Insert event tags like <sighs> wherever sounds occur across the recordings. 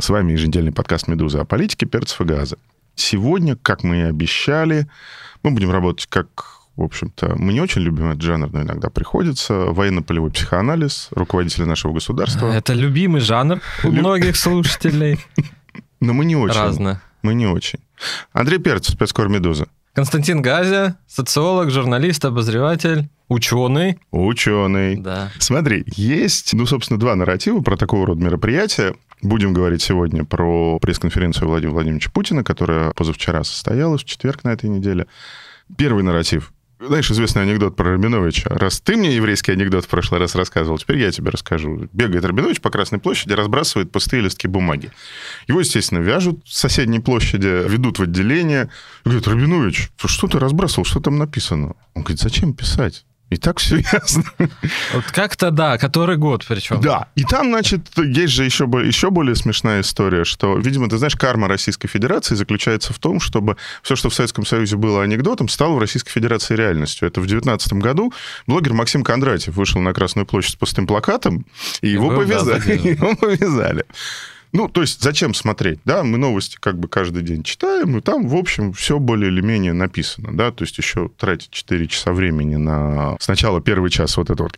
С вами еженедельный подкаст «Медуза» о политике, перцев и газа. Сегодня, как мы и обещали, мы будем работать как в общем-то, мы не очень любим этот жанр, но иногда приходится. Военно-полевой психоанализ руководителя нашего государства. Это любимый жанр у многих слушателей. <laughs> Но мы не очень. Разно. Мы не очень. Андрей Перцев, спецкор «Медуза». Константин Газя, социолог, журналист, обозреватель, ученый. Ученый. Да. Смотри, есть, ну, собственно, два нарратива про такого рода мероприятия. Будем говорить сегодня про пресс-конференцию Владимира Владимировича Путина, которая позавчера состоялась, в четверг на этой неделе. Первый нарратив. Знаешь, известный анекдот про Рабиновича. Раз ты мне еврейский анекдот в прошлый раз рассказывал, теперь я тебе расскажу. Бегает Рабинович по Красной площади, разбрасывает пустые листки бумаги. Его, естественно, вяжут с соседней площади, ведут в отделение. Говорят, Рабинович, что ты разбрасывал, что там написано? Он говорит, зачем писать? И так все ясно. Вот как-то, да, который год причем. Да, и там, значит, есть же еще, еще более смешная история, что, видимо, ты знаешь, карма Российской Федерации заключается в том, чтобы все, что в Советском Союзе было анекдотом, стало в Российской Федерации реальностью. Это в 19 году блогер Максим Кондратьев вышел на Красную площадь с пустым плакатом, и, и его повязали. Его повязали. Ну, то есть зачем смотреть, да, мы новости как бы каждый день читаем, и там, в общем, все более или менее написано, да, то есть еще тратить 4 часа времени на сначала первый час вот это вот,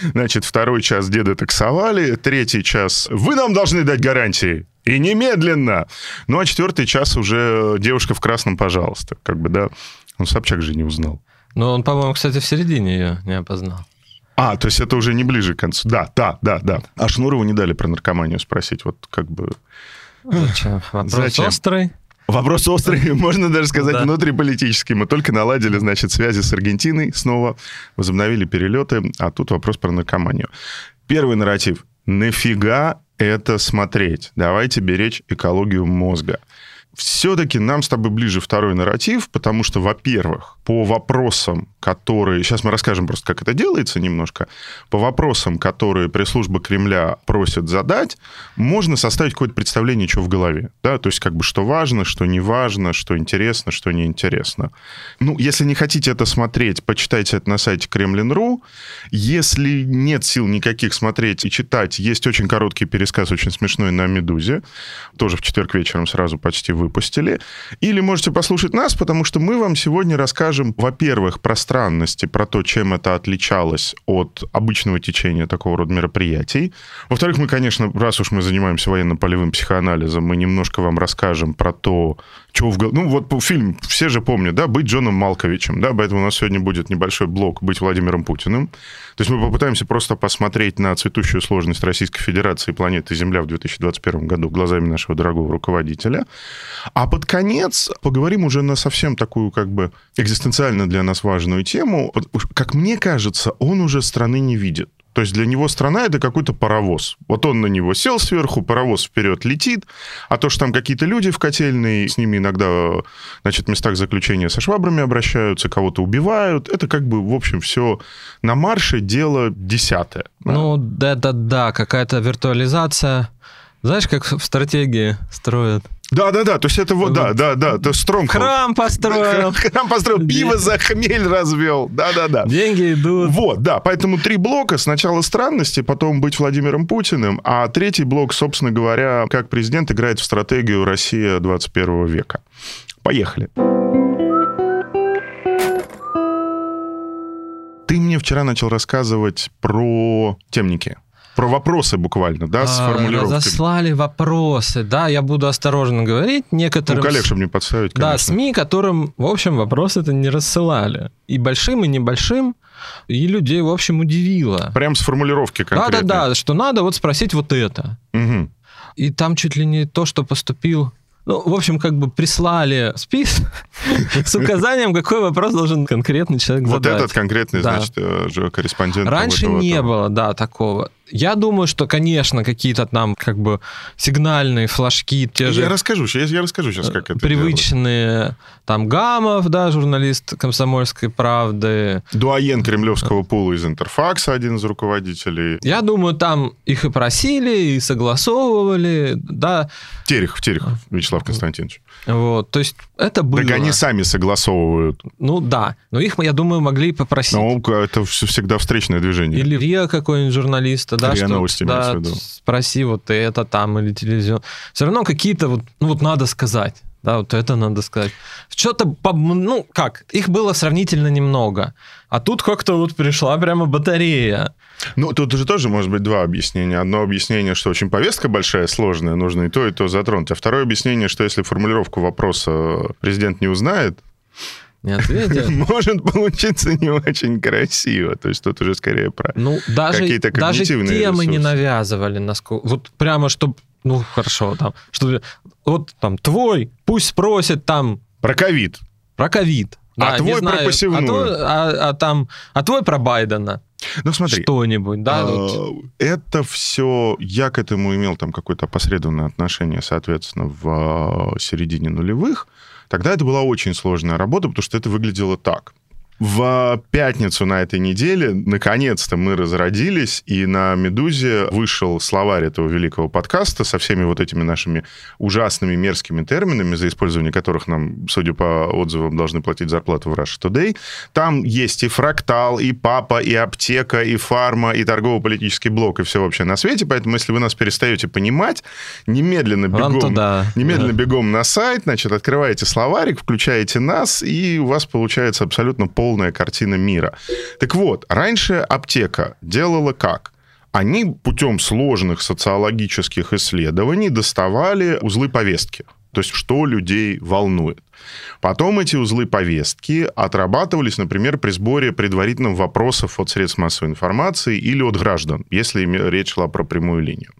<coughs> значит, второй час деда таксовали, третий час вы нам должны дать гарантии, и немедленно. Ну, а четвертый час уже девушка в красном, пожалуйста, как бы, да, он Собчак же не узнал. Ну, он, по-моему, кстати, в середине ее не опознал. А, то есть это уже не ближе к концу. Да, да, да, да. А Шнурову не дали про наркоманию спросить. Вот как бы... Зачем? Вопрос Зачем? острый. Вопрос острый, <laughs> можно даже сказать, да. внутриполитический. Мы только наладили, значит, связи с Аргентиной снова, возобновили перелеты, а тут вопрос про наркоманию. Первый нарратив. Нафига это смотреть? Давайте беречь экологию мозга все-таки нам с тобой ближе второй нарратив, потому что, во-первых, по вопросам, которые... Сейчас мы расскажем просто, как это делается немножко. По вопросам, которые пресс-служба Кремля просит задать, можно составить какое-то представление, что в голове. Да? То есть, как бы, что важно, что не важно, что интересно, что неинтересно. Ну, если не хотите это смотреть, почитайте это на сайте Кремлин.ру. Если нет сил никаких смотреть и читать, есть очень короткий пересказ, очень смешной на «Медузе». Тоже в четверг вечером сразу почти вы выпустили. Или можете послушать нас, потому что мы вам сегодня расскажем, во-первых, про странности, про то, чем это отличалось от обычного течения такого рода мероприятий. Во-вторых, мы, конечно, раз уж мы занимаемся военно-полевым психоанализом, мы немножко вам расскажем про то, чего в голове... Ну, вот фильм, все же помнят, да, «Быть Джоном Малковичем», да, поэтому у нас сегодня будет небольшой блок «Быть Владимиром Путиным». То есть мы попытаемся просто посмотреть на цветущую сложность Российской Федерации и планеты Земля в 2021 году глазами нашего дорогого руководителя. А под конец поговорим уже на совсем такую, как бы, экзистенциально для нас важную тему. Как мне кажется, он уже страны не видит. То есть для него страна это какой-то паровоз. Вот он на него сел сверху, паровоз вперед летит, а то, что там какие-то люди в котельной, с ними иногда, значит, в местах заключения со швабрами обращаются, кого-то убивают, это как бы, в общем, все на марше дело десятое. Ну, да-да-да, какая-то виртуализация. Знаешь, как в стратегии строят? Да, да, да. То есть это вот, да, да, да. То Стромп. Храм построил. <laughs> Храм построил, пиво за хмель развел. Да, да, да. Деньги идут. Вот, да. Поэтому три блока. Сначала странности, потом быть Владимиром Путиным, а третий блок, собственно говоря, как президент играет в стратегию Россия 21 века. Поехали. Ты мне вчера начал рассказывать про темники. Про вопросы буквально, да, с а, формулировками. Разослали вопросы, да, я буду осторожно говорить. Некоторым... Ну, коллег, чтобы не подставить, конечно. Да, СМИ, которым, в общем, вопросы это не рассылали. И большим, и небольшим. И людей, в общем, удивило. Прям с формулировки конкретно. Да-да-да, что надо вот спросить вот это. Угу. И там чуть ли не то, что поступил ну, в общем, как бы прислали список <laughs> с указанием, какой вопрос должен конкретный человек задать. Вот этот конкретный, значит, э, корреспондент. Раньше не было, да, такого. Я думаю, что, конечно, какие-то там как бы сигнальные флажки, те же... Я расскажу, я, я расскажу сейчас, как это Привычные, делать. там, Гамов, да, журналист «Комсомольской правды». Дуаен кремлевского пула из Интерфакса, один из руководителей. Я думаю, там их и просили, и согласовывали, да. Терехов, Терехов, Вячеслав Константинович. Вот, то есть это было. Так они сами согласовывают. Ну да, но их, я думаю, могли попросить. Ну, это всегда встречное движение. Или РИА какой-нибудь журналиста, да, что, новости да, спроси вот это там или телевизион. Все равно какие-то вот, ну вот надо сказать. Да, вот это надо сказать. Что-то, ну как, их было сравнительно немного. А тут как-то вот пришла прямо батарея. Ну, тут же тоже может быть два объяснения. Одно объяснение, что очень повестка большая, сложная, нужно и то, и то затронуть. А второе объяснение, что если формулировку вопроса президент не узнает, не ответит. <laughs> Может получиться не очень красиво. То есть тут уже скорее про ну, даже, какие-то когнитивные Даже темы ресурсы. не навязывали. Насколько... Вот прямо, чтобы... Ну, хорошо, там, что вот там твой, пусть спросит там... Про ковид. Про ковид. А да, твой про посевную. А, то, а, а, там, а твой про Байдена. Ну смотри. Что-нибудь, да? А, вот. Это все... Я к этому имел там какое-то опосредованное отношение, соответственно, в а, середине нулевых. Тогда это была очень сложная работа, потому что это выглядело так. В пятницу на этой неделе наконец-то мы разродились, и на «Медузе» вышел словарь этого великого подкаста со всеми вот этими нашими ужасными мерзкими терминами, за использование которых нам, судя по отзывам, должны платить зарплату в Russia Today. Там есть и фрактал, и папа, и аптека, и фарма, и торгово-политический блок, и все вообще на свете. Поэтому, если вы нас перестаете понимать, немедленно бегом, туда. немедленно да. бегом на сайт, значит, открываете словарик, включаете нас, и у вас получается абсолютно полный полная картина мира. Так вот, раньше аптека делала как? Они путем сложных социологических исследований доставали узлы повестки. То есть, что людей волнует. Потом эти узлы повестки отрабатывались, например, при сборе предварительных вопросов от средств массовой информации или от граждан, если речь шла про прямую линию.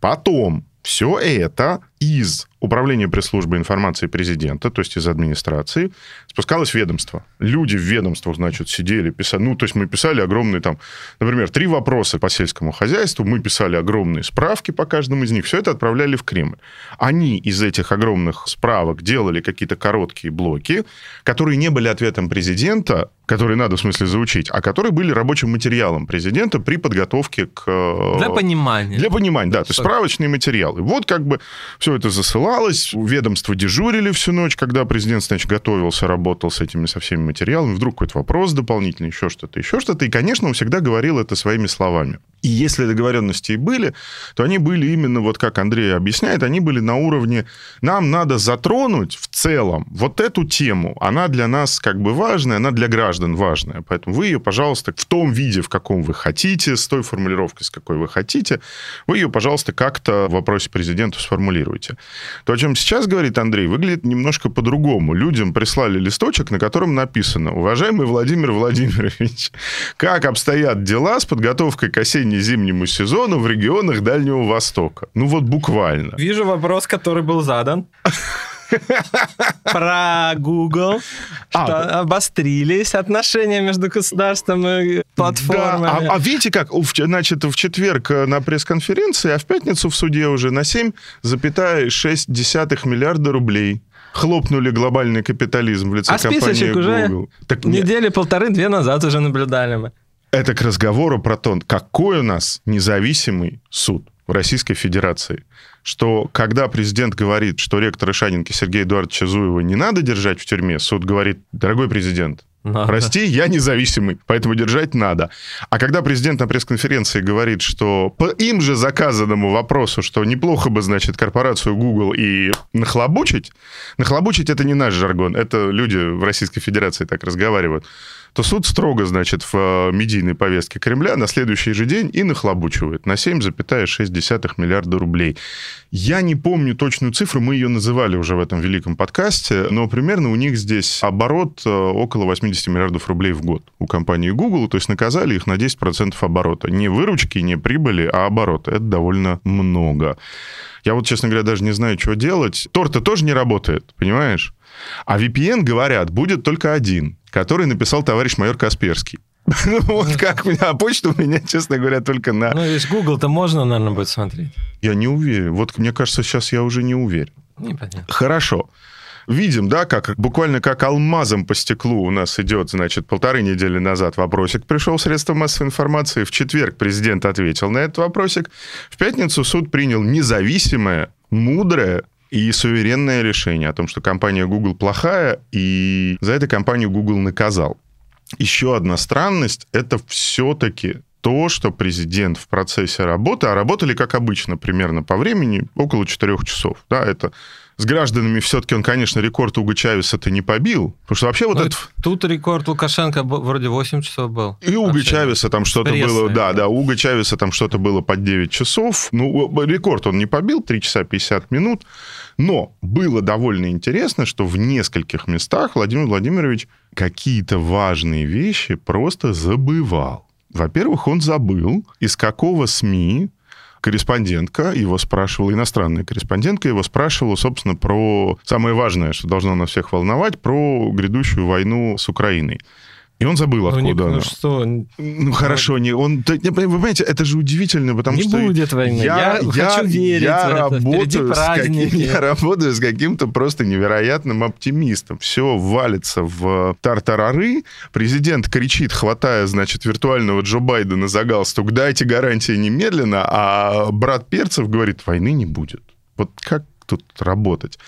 Потом все это из Управления пресс-службы информации президента, то есть из администрации, спускалось в ведомство. Люди в ведомствах, значит, сидели, писали. Ну, то есть мы писали огромные там, например, три вопроса по сельскому хозяйству, мы писали огромные справки по каждому из них, все это отправляли в Кремль. Они из этих огромных справок делали какие-то короткие блоки, которые не были ответом президента, которые надо, в смысле, заучить, а которые были рабочим материалом президента при подготовке к... Э, Для понимания. Для понимания, да. То есть справочные материалы. Вот как бы все это засылалось, ведомства дежурили всю ночь, когда президент, значит, готовился, работал с этими, со всеми материалами, вдруг какой-то вопрос дополнительный, еще что-то, еще что-то. И, конечно, он всегда говорил это своими словами. И если договоренности и были, то они были именно, вот как Андрей объясняет, они были на уровне, нам надо затронуть в целом вот эту тему. Она для нас как бы важная, она для граждан важная. Поэтому вы ее, пожалуйста, в том виде, в каком вы хотите, с той формулировкой, с какой вы хотите, вы ее, пожалуйста, как-то в вопросе президенту сформулируйте. То, о чем сейчас говорит Андрей, выглядит немножко по-другому. Людям прислали листочек, на котором написано, уважаемый Владимир Владимирович, как обстоят дела с подготовкой к осенне-зимнему сезону в регионах Дальнего Востока. Ну вот буквально. Вижу вопрос, который был задан. <laughs> Про Google, а, что обострились отношения между государством и платформами. Да, а, а видите как, значит, в четверг на пресс-конференции, а в пятницу в суде уже на 7,6 миллиарда рублей хлопнули глобальный капитализм в лице а компании Google. уже так недели полторы-две назад уже наблюдали мы. Это к разговору про то, какой у нас независимый суд в Российской Федерации. Что когда президент говорит, что ректора Шанинки Сергея Эдуардовича Зуева не надо держать в тюрьме, суд говорит, дорогой президент, надо. Прости, я независимый, поэтому держать надо. А когда президент на пресс-конференции говорит, что по им же заказанному вопросу, что неплохо бы, значит, корпорацию Google и нахлобучить, нахлобучить это не наш жаргон, это люди в Российской Федерации так разговаривают то суд строго, значит, в э, медийной повестке Кремля на следующий же день и нахлобучивает на 7,6 миллиарда рублей. Я не помню точную цифру, мы ее называли уже в этом великом подкасте, но примерно у них здесь оборот э, около 80 миллиардов рублей в год у компании Google, то есть наказали их на 10% оборота. Не выручки, не прибыли, а оборота. Это довольно много. Я вот, честно говоря, даже не знаю, что делать. Торта тоже не работает, понимаешь? А VPN, говорят, будет только один, который написал товарищ майор Касперский. <laughs> Ну, вот как меня, а почта у меня, честно говоря, только на... Ну, есть Google-то можно, наверное, будет смотреть. Я не уверен. Вот мне кажется, сейчас я уже не уверен. Непонятно. Хорошо. Видим, да, как буквально как алмазом по стеклу у нас идет, значит, полторы недели назад вопросик пришел в средства массовой информации. В четверг президент ответил на этот вопросик. В пятницу суд принял независимое, мудрое и суверенное решение о том, что компания Google плохая, и за это компанию Google наказал. Еще одна странность – это все-таки то, что президент в процессе работы, а работали, как обычно, примерно по времени, около 4 часов. Да, это с гражданами все-таки он, конечно, рекорд Уга Чавеса-то не побил. Потому что вообще вот Ну, это... Тут рекорд Лукашенко вроде 8 часов был. И Уга Вообще, Чавеса там что-то было... Да, да. Уга Чавеса там что-то было под 9 часов. Ну, рекорд он не побил, 3 часа 50 минут. Но было довольно интересно, что в нескольких местах Владимир Владимирович какие-то важные вещи просто забывал. Во-первых, он забыл, из какого СМИ корреспондентка его спрашивала, иностранная корреспондентка его спрашивала, собственно, про самое важное, что должно нас всех волновать, про грядущую войну с Украиной. И он забыл, Ну, не- откуда ну она. что, н- Ну, хорошо, не, он, не, вы понимаете, это же удивительно, потому Не что... будет войны. Я хочу верить я в это. Впереди Работаю с каким- я работаю с каким-то просто невероятным оптимистом. Все валится в тартарары. Президент кричит, хватая, значит, виртуального Джо Байдена за галстук, дайте гарантии немедленно, а брат Перцев говорит, войны не будет. Вот как тут работать?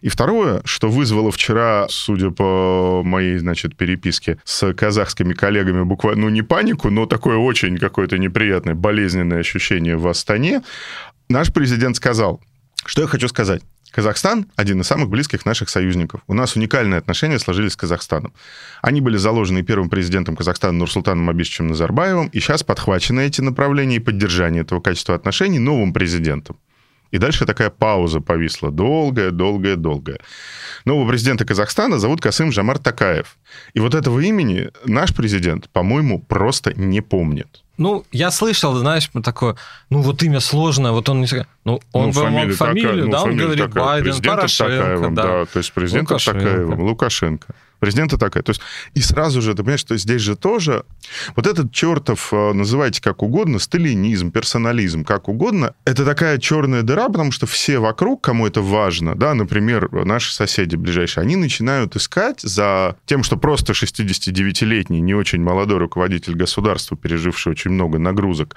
И второе, что вызвало вчера, судя по моей, значит, переписке с казахскими коллегами, буквально, ну, не панику, но такое очень какое-то неприятное, болезненное ощущение в Астане, наш президент сказал, что я хочу сказать. Казахстан – один из самых близких наших союзников. У нас уникальные отношения сложились с Казахстаном. Они были заложены первым президентом Казахстана Нурсултаном Абишевичем Назарбаевым, и сейчас подхвачены эти направления и поддержание этого качества отношений новым президентом. И дальше такая пауза повисла. Долгая, долгая, долгая. Нового президента Казахстана зовут Касым Жамар Такаев. И вот этого имени наш президент, по-моему, просто не помнит. Ну, я слышал, знаешь, такое, ну, вот имя сложное, вот он не... Ну, он Ну, бы мог такая- фамилию, ну, да, он фамилия говорит такая. Байден, Президента Порошенко, Такаевым, да. То есть президента Лукашенко. Такаевым, Лукашенко. Президента такая. То есть, и сразу же, ты понимаешь, что здесь же тоже вот этот чертов, э, называйте как угодно, сталинизм, персонализм, как угодно, это такая черная дыра, потому что все вокруг, кому это важно, да, например, наши соседи ближайшие, они начинают искать за тем, что просто 69-летний, не очень молодой руководитель государства, переживший очень много нагрузок,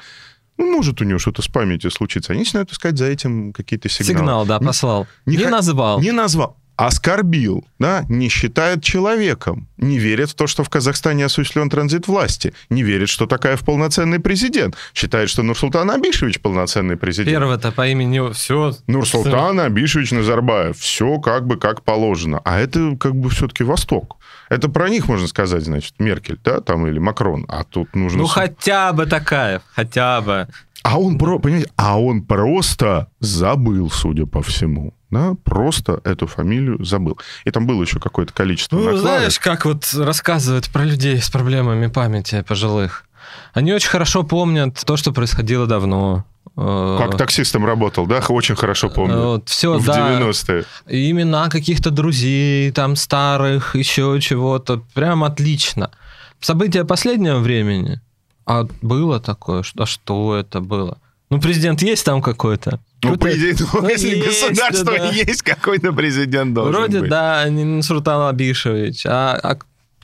ну, может у него что-то с памятью случиться. Они начинают искать за этим какие-то сигналы. Сигнал, да, послал. не Не, хо- назвал. Не назвал. Оскорбил, да, не считает человеком, не верит в то, что в Казахстане осуществлен транзит власти, не верит, что такая в полноценный президент, считает, что Нурсултан Абишевич полноценный президент. Первое-то по имени все. Нурсултан Абишевич Назарбаев. Все как бы как положено. А это как бы все-таки Восток. Это про них можно сказать, значит, Меркель, да, там, или Макрон. А тут нужно... Ну, хотя бы такая, хотя бы. А он, про, понимаете, а он просто забыл, судя по всему. Да, просто эту фамилию забыл. И там было еще какое-то количество Ну, накладок. знаешь, как вот рассказывают про людей с проблемами памяти пожилых. Они очень хорошо помнят то, что происходило давно. Э, Как таксистом работал, да? Очень хорошо помню. Вот, все, в да. 90-е. И имена каких-то друзей, там, старых, еще чего-то. Прям отлично. События последнего времени. А было такое? А что это было? Ну, президент есть там какой-то? Ну, по идее, ну, ну, если есть, государство да. есть, какой-то президент должен Вроде быть. да, не Нурсултан Абишевич. А, а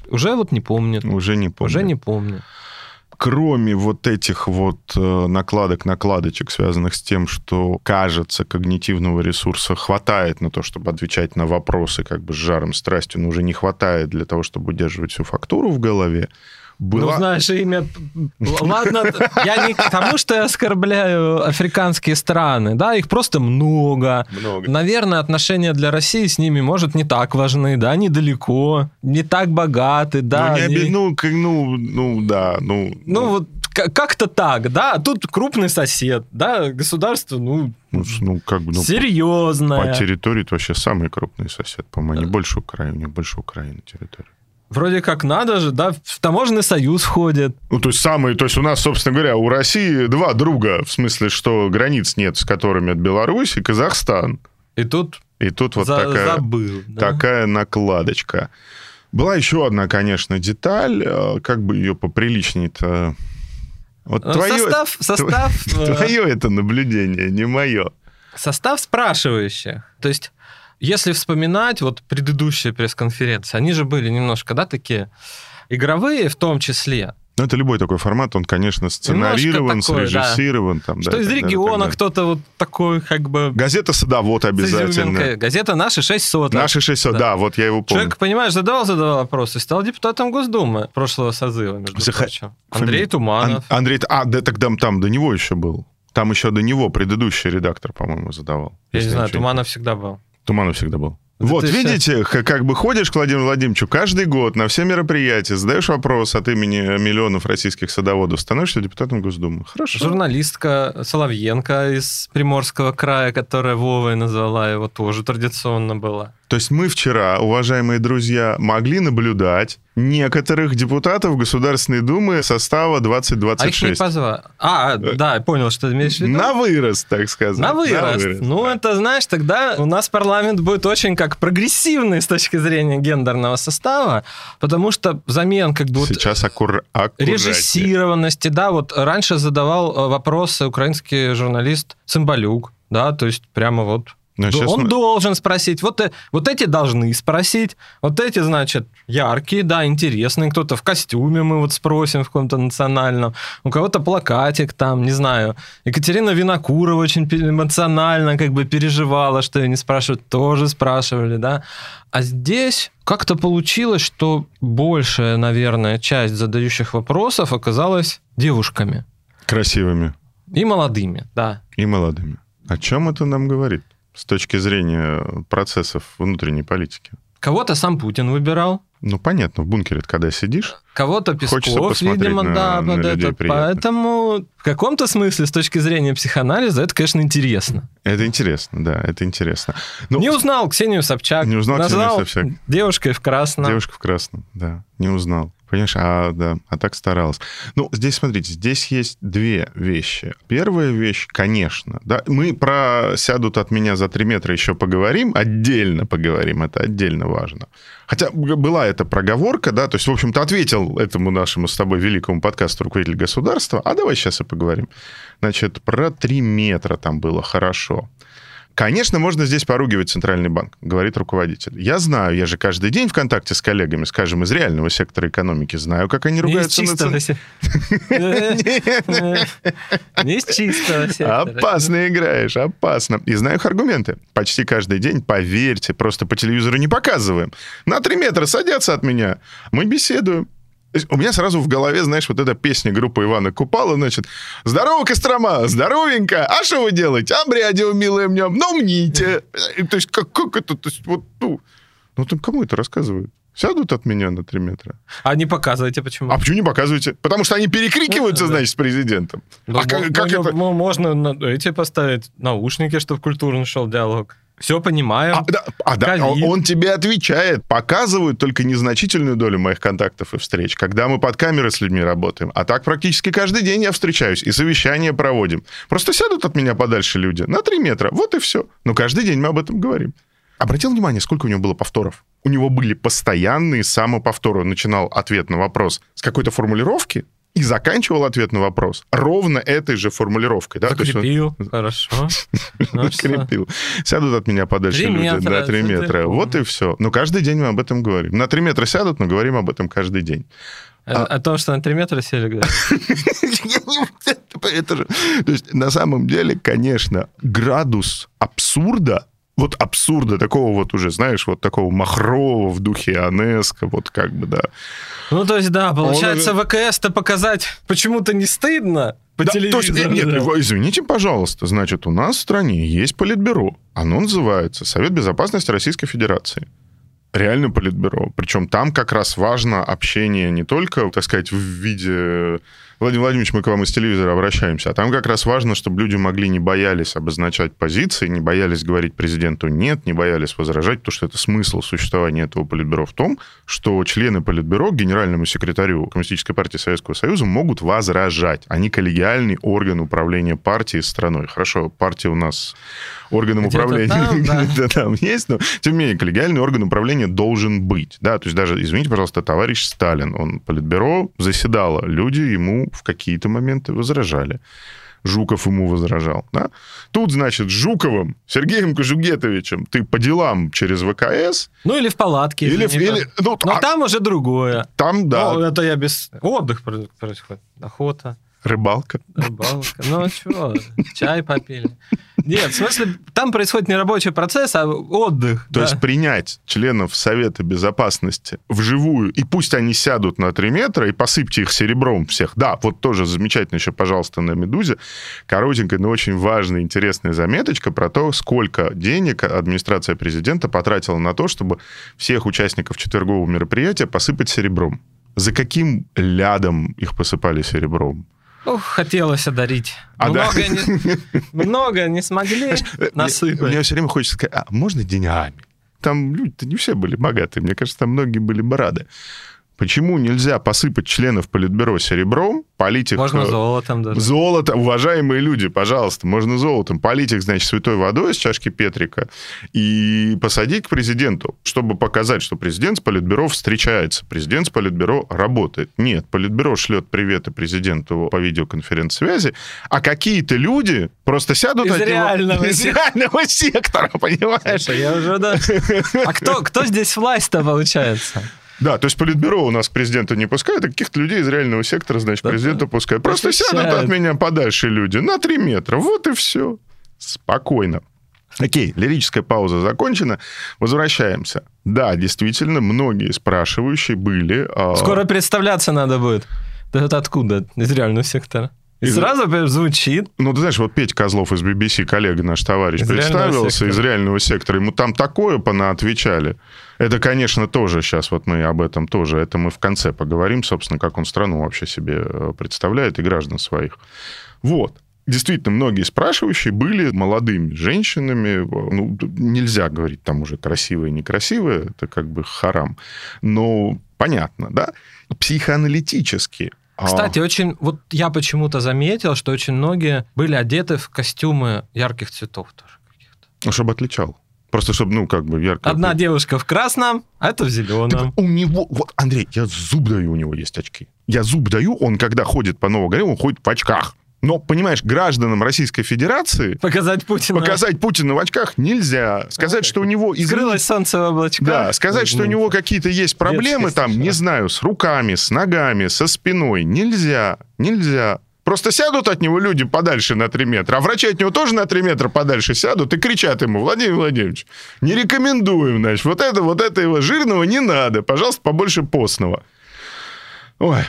уже вот не помнит. Уже не помню. Уже не помню. Кроме вот этих вот э, накладок, накладочек, связанных с тем, что, кажется, когнитивного ресурса хватает на то, чтобы отвечать на вопросы как бы с жаром, страстью, но уже не хватает для того, чтобы удерживать всю фактуру в голове, была... Ну, знаешь, имя... Ладно, я не к тому, что я оскорбляю африканские страны, да, их просто много. Много. Наверное, отношения для России с ними, может, не так важны, да, недалеко, не так богаты, да. ну, не не- оби- ну, как- ну, ну, да, ну... Ну, вот к- как-то так, да, а тут крупный сосед, да, государство, ну, ну, ну, как бы, ну, серьезное. по территории это вообще самый крупный сосед, по-моему, не больше Украины, них больше Украины территория. Вроде как надо же, да, в таможенный союз входит. Ну, то есть самые, то есть у нас, собственно говоря, у России два друга, в смысле, что границ нет, с которыми от Беларусь и Казахстан. И тут И тут вот за- такая, забыл. да. такая накладочка. Была еще одна, конечно, деталь, э, как бы ее поприличнее-то... Вот ну, твое, состав, состав... Твое это наблюдение, не мое. Состав спрашивающих. То есть, если вспоминать вот предыдущие пресс-конференции, они же были немножко, да, такие игровые в том числе. Ну, это любой такой формат, он, конечно, сценарирован, такой, срежиссирован. Да. Там, Что да, из региона кто-то вот такой, как бы... Газета «Садовод» обязательно. Газета «Наши 600». «Наши 600», да. да, вот я его помню. Человек, понимаешь, задавал-задавал вопросы, стал депутатом Госдумы прошлого созыва, между Зах... прочим. Андрей Туманов. Ан- Андрей... А, да, тогда там до него еще был. Там еще до него предыдущий редактор, по-моему, задавал. Я не знаю, Туманов всегда был. Туманов всегда был. Вот, Ты видите, все... как бы ходишь к Владимиру Владимировичу каждый год на все мероприятия, задаешь вопрос от имени миллионов российских садоводов, становишься депутатом Госдумы. Хорошо. Журналистка Соловьенко из Приморского края, которая Вовой назвала его, тоже традиционно была. То есть мы вчера, уважаемые друзья, могли наблюдать некоторых депутатов Государственной Думы состава 2026. А их не позвали. А, да, понял, что ты имеешь в виду. На вырост, так сказать. На вырост. На вырост ну, да. это, знаешь, тогда у нас парламент будет очень как прогрессивный с точки зрения гендерного состава, потому что взамен как бы... Сейчас аккур... Режиссированности, да, вот раньше задавал э, вопросы украинский журналист Цымбалюк, да, то есть прямо вот но ну, он мы... должен спросить. Вот, э, вот эти должны спросить. Вот эти, значит, яркие, да, интересные. Кто-то в костюме мы вот спросим в каком-то национальном. У кого-то плакатик там, не знаю. Екатерина Винокурова очень эмоционально как бы переживала, что ее не спрашивают. Тоже спрашивали, да. А здесь как-то получилось, что большая, наверное, часть задающих вопросов оказалась девушками. Красивыми. И молодыми, да. И молодыми. О чем это нам говорит? С точки зрения процессов внутренней политики? Кого-то сам Путин выбирал. Ну, понятно, в бункере когда сидишь. Кого-то Песков, видимо, на, да, на под этот. Поэтому в каком-то смысле, с точки зрения психоанализа, это, конечно, интересно. Это интересно, да, это интересно. Но... Не узнал Ксению Собчак. Не узнал Ксению Собчак. Девушкой в красном. Девушка в красном, да, не узнал. Понимаешь, а, да, а так старалась. Ну, здесь, смотрите, здесь есть две вещи. Первая вещь, конечно, да, мы про «сядут от меня за три метра» еще поговорим, отдельно поговорим, это отдельно важно. Хотя была эта проговорка, да, то есть, в общем-то, ответил этому нашему с тобой великому подкасту руководитель государства, а давай сейчас и поговорим. Значит, про три метра там было хорошо. Конечно, можно здесь поругивать Центральный банк, говорит руководитель. Я знаю, я же каждый день в контакте с коллегами, скажем, из реального сектора экономики, знаю, как они ругаются Не из чистого <laughs> Не из чистого сектора. Опасно играешь, опасно. И знаю их аргументы. Почти каждый день, поверьте, просто по телевизору не показываем. На три метра садятся от меня. Мы беседуем у меня сразу в голове, знаешь, вот эта песня группы Ивана Купала, значит, «Здорово, Кострома, здоровенько, а что вы делаете? А брядил, милые мне, ну мните». То есть как, как это, то есть вот, ну, ну там кому это рассказывают? Сядут от меня на 3 метра. А не показывайте, почему? А почему не показываете? Потому что они перекрикиваются, ну, значит, с президентом. Ну, а как, как ну, это? Можно эти поставить наушники, чтобы культурно шел диалог. Все понимаю. А, да, а да, он тебе отвечает. Показывают только незначительную долю моих контактов и встреч, когда мы под камерой с людьми работаем. А так практически каждый день я встречаюсь и совещания проводим. Просто сядут от меня подальше люди на 3 метра. Вот и все. Но каждый день мы об этом говорим. Обратил внимание, сколько у него было повторов? У него были постоянные самоповторы. Он начинал ответ на вопрос с какой-то формулировки, и заканчивал ответ на вопрос ровно этой же формулировкой. Да? Закрепил, он... хорошо. <laughs> Ну Закрепил. Сядут от меня подальше люди на 3 метра. Вот и все. Но каждый день мы об этом говорим. На 3 метра сядут, но говорим об этом каждый день. А... О том, что на 3 метра сели? <laughs> Это же... То есть, на самом деле, конечно, градус абсурда вот абсурда, такого вот уже, знаешь, вот такого махрового в духе Анеска, вот как бы, да. Ну, то есть, да, получается, Он... ВКС-то показать почему-то не стыдно по да, телевизору. То есть, нет, да. извините, пожалуйста, значит, у нас в стране есть политбюро. Оно называется Совет Безопасности Российской Федерации. Реально политбюро. Причем там как раз важно общение не только, так сказать, в виде Владимир Владимирович, мы к вам из телевизора обращаемся. А там как раз важно, чтобы люди могли не боялись обозначать позиции, не боялись говорить президенту «нет», не боялись возражать, потому что это смысл существования этого политбюро в том, что члены политбюро генеральному секретарю Коммунистической партии Советского Союза могут возражать. Они коллегиальный орган управления партией страной. Хорошо, партия у нас органом управления там, <laughs> да. там есть, но тем не менее коллегиальный орган управления должен быть. Да? То есть даже, извините, пожалуйста, товарищ Сталин, он политбюро заседало, люди ему в какие-то моменты возражали. Жуков ему возражал. Да? Тут, значит, с Жуковым, Сергеем Кожугетовичем ты по делам через ВКС. Ну, или в палатке. Или, или, ну, Но а, там уже другое. Там, да. Ну, это я без... Отдых происходит, охота. Рыбалка. Рыбалка. Ну, что, чай попили. Нет, в смысле, там происходит не рабочий процесс, а отдых. То да. есть принять членов Совета Безопасности вживую, и пусть они сядут на 3 метра, и посыпьте их серебром всех. Да, вот тоже замечательно еще, пожалуйста, на «Медузе». Коротенькая, но очень важная, интересная заметочка про то, сколько денег администрация президента потратила на то, чтобы всех участников четвергового мероприятия посыпать серебром. За каким лядом их посыпали серебром? Ох, хотелось одарить. А много, да? не, <laughs> много не смогли насыпать. Мне, мне все время хочется сказать, а можно деньгами? Там люди-то не все были богатые. Мне кажется, там многие были бы рады. Почему нельзя посыпать членов Политбюро серебром, полить их... Можно э, золотом даже. Золото, уважаемые люди, пожалуйста, можно золотом. Полить их, значит, святой водой из чашки Петрика и посадить к президенту, чтобы показать, что президент с Политбюро встречается, президент с Политбюро работает. Нет, Политбюро шлет приветы президенту по видеоконференц-связи, а какие-то люди просто сядут из от реального него... Из реального сектора, понимаешь? Я уже, да. А кто, кто здесь власть-то получается? Да, то есть политбюро у нас к президенту не пускает, а каких-то людей из реального сектора, значит, да, президента да. пускают. Просто сядут от меня подальше люди на 3 метра. Вот и все. Спокойно. Окей, лирическая пауза закончена. Возвращаемся. Да, действительно, многие спрашивающие были... А, Скоро представляться надо будет. Это откуда? Из реального сектора. И сразу звучит. Ну, ты знаешь, вот Петь Козлов из BBC, коллега наш товарищ, из представился из реального сектора. Ему там такое понаотвечали. Это, конечно, тоже сейчас вот мы об этом тоже, это мы в конце поговорим, собственно, как он страну вообще себе э, представляет и граждан своих. Вот. Действительно, многие спрашивающие были молодыми женщинами. Ну, нельзя говорить там уже красивые, некрасивые, это как бы харам. Но понятно, да? Психоаналитически а. кстати, очень, вот я почему-то заметил, что очень многие были одеты в костюмы ярких цветов тоже каких-то. Ну, чтобы отличал. Просто чтобы, ну, как бы ярко... Одна девушка в красном, а это в зеленом. Так у него... Вот, Андрей, я зуб даю, у него есть очки. Я зуб даю, он когда ходит по Новой горе, он ходит в очках. Но, понимаешь, гражданам Российской Федерации... Показать Путина. Показать Путина в очках нельзя. Сказать, а, что у него... Извините, Скрылось солнце в облачках. Да, сказать, что у него какие-то есть проблемы там, не знаю, с руками, с ногами, со спиной. Нельзя. Нельзя. Просто сядут от него люди подальше на 3 метра, а врачи от него тоже на 3 метра подальше сядут и кричат ему, Владимир Владимирович, не рекомендуем, значит, вот это, вот это его жирного не надо, пожалуйста, побольше постного. Ой,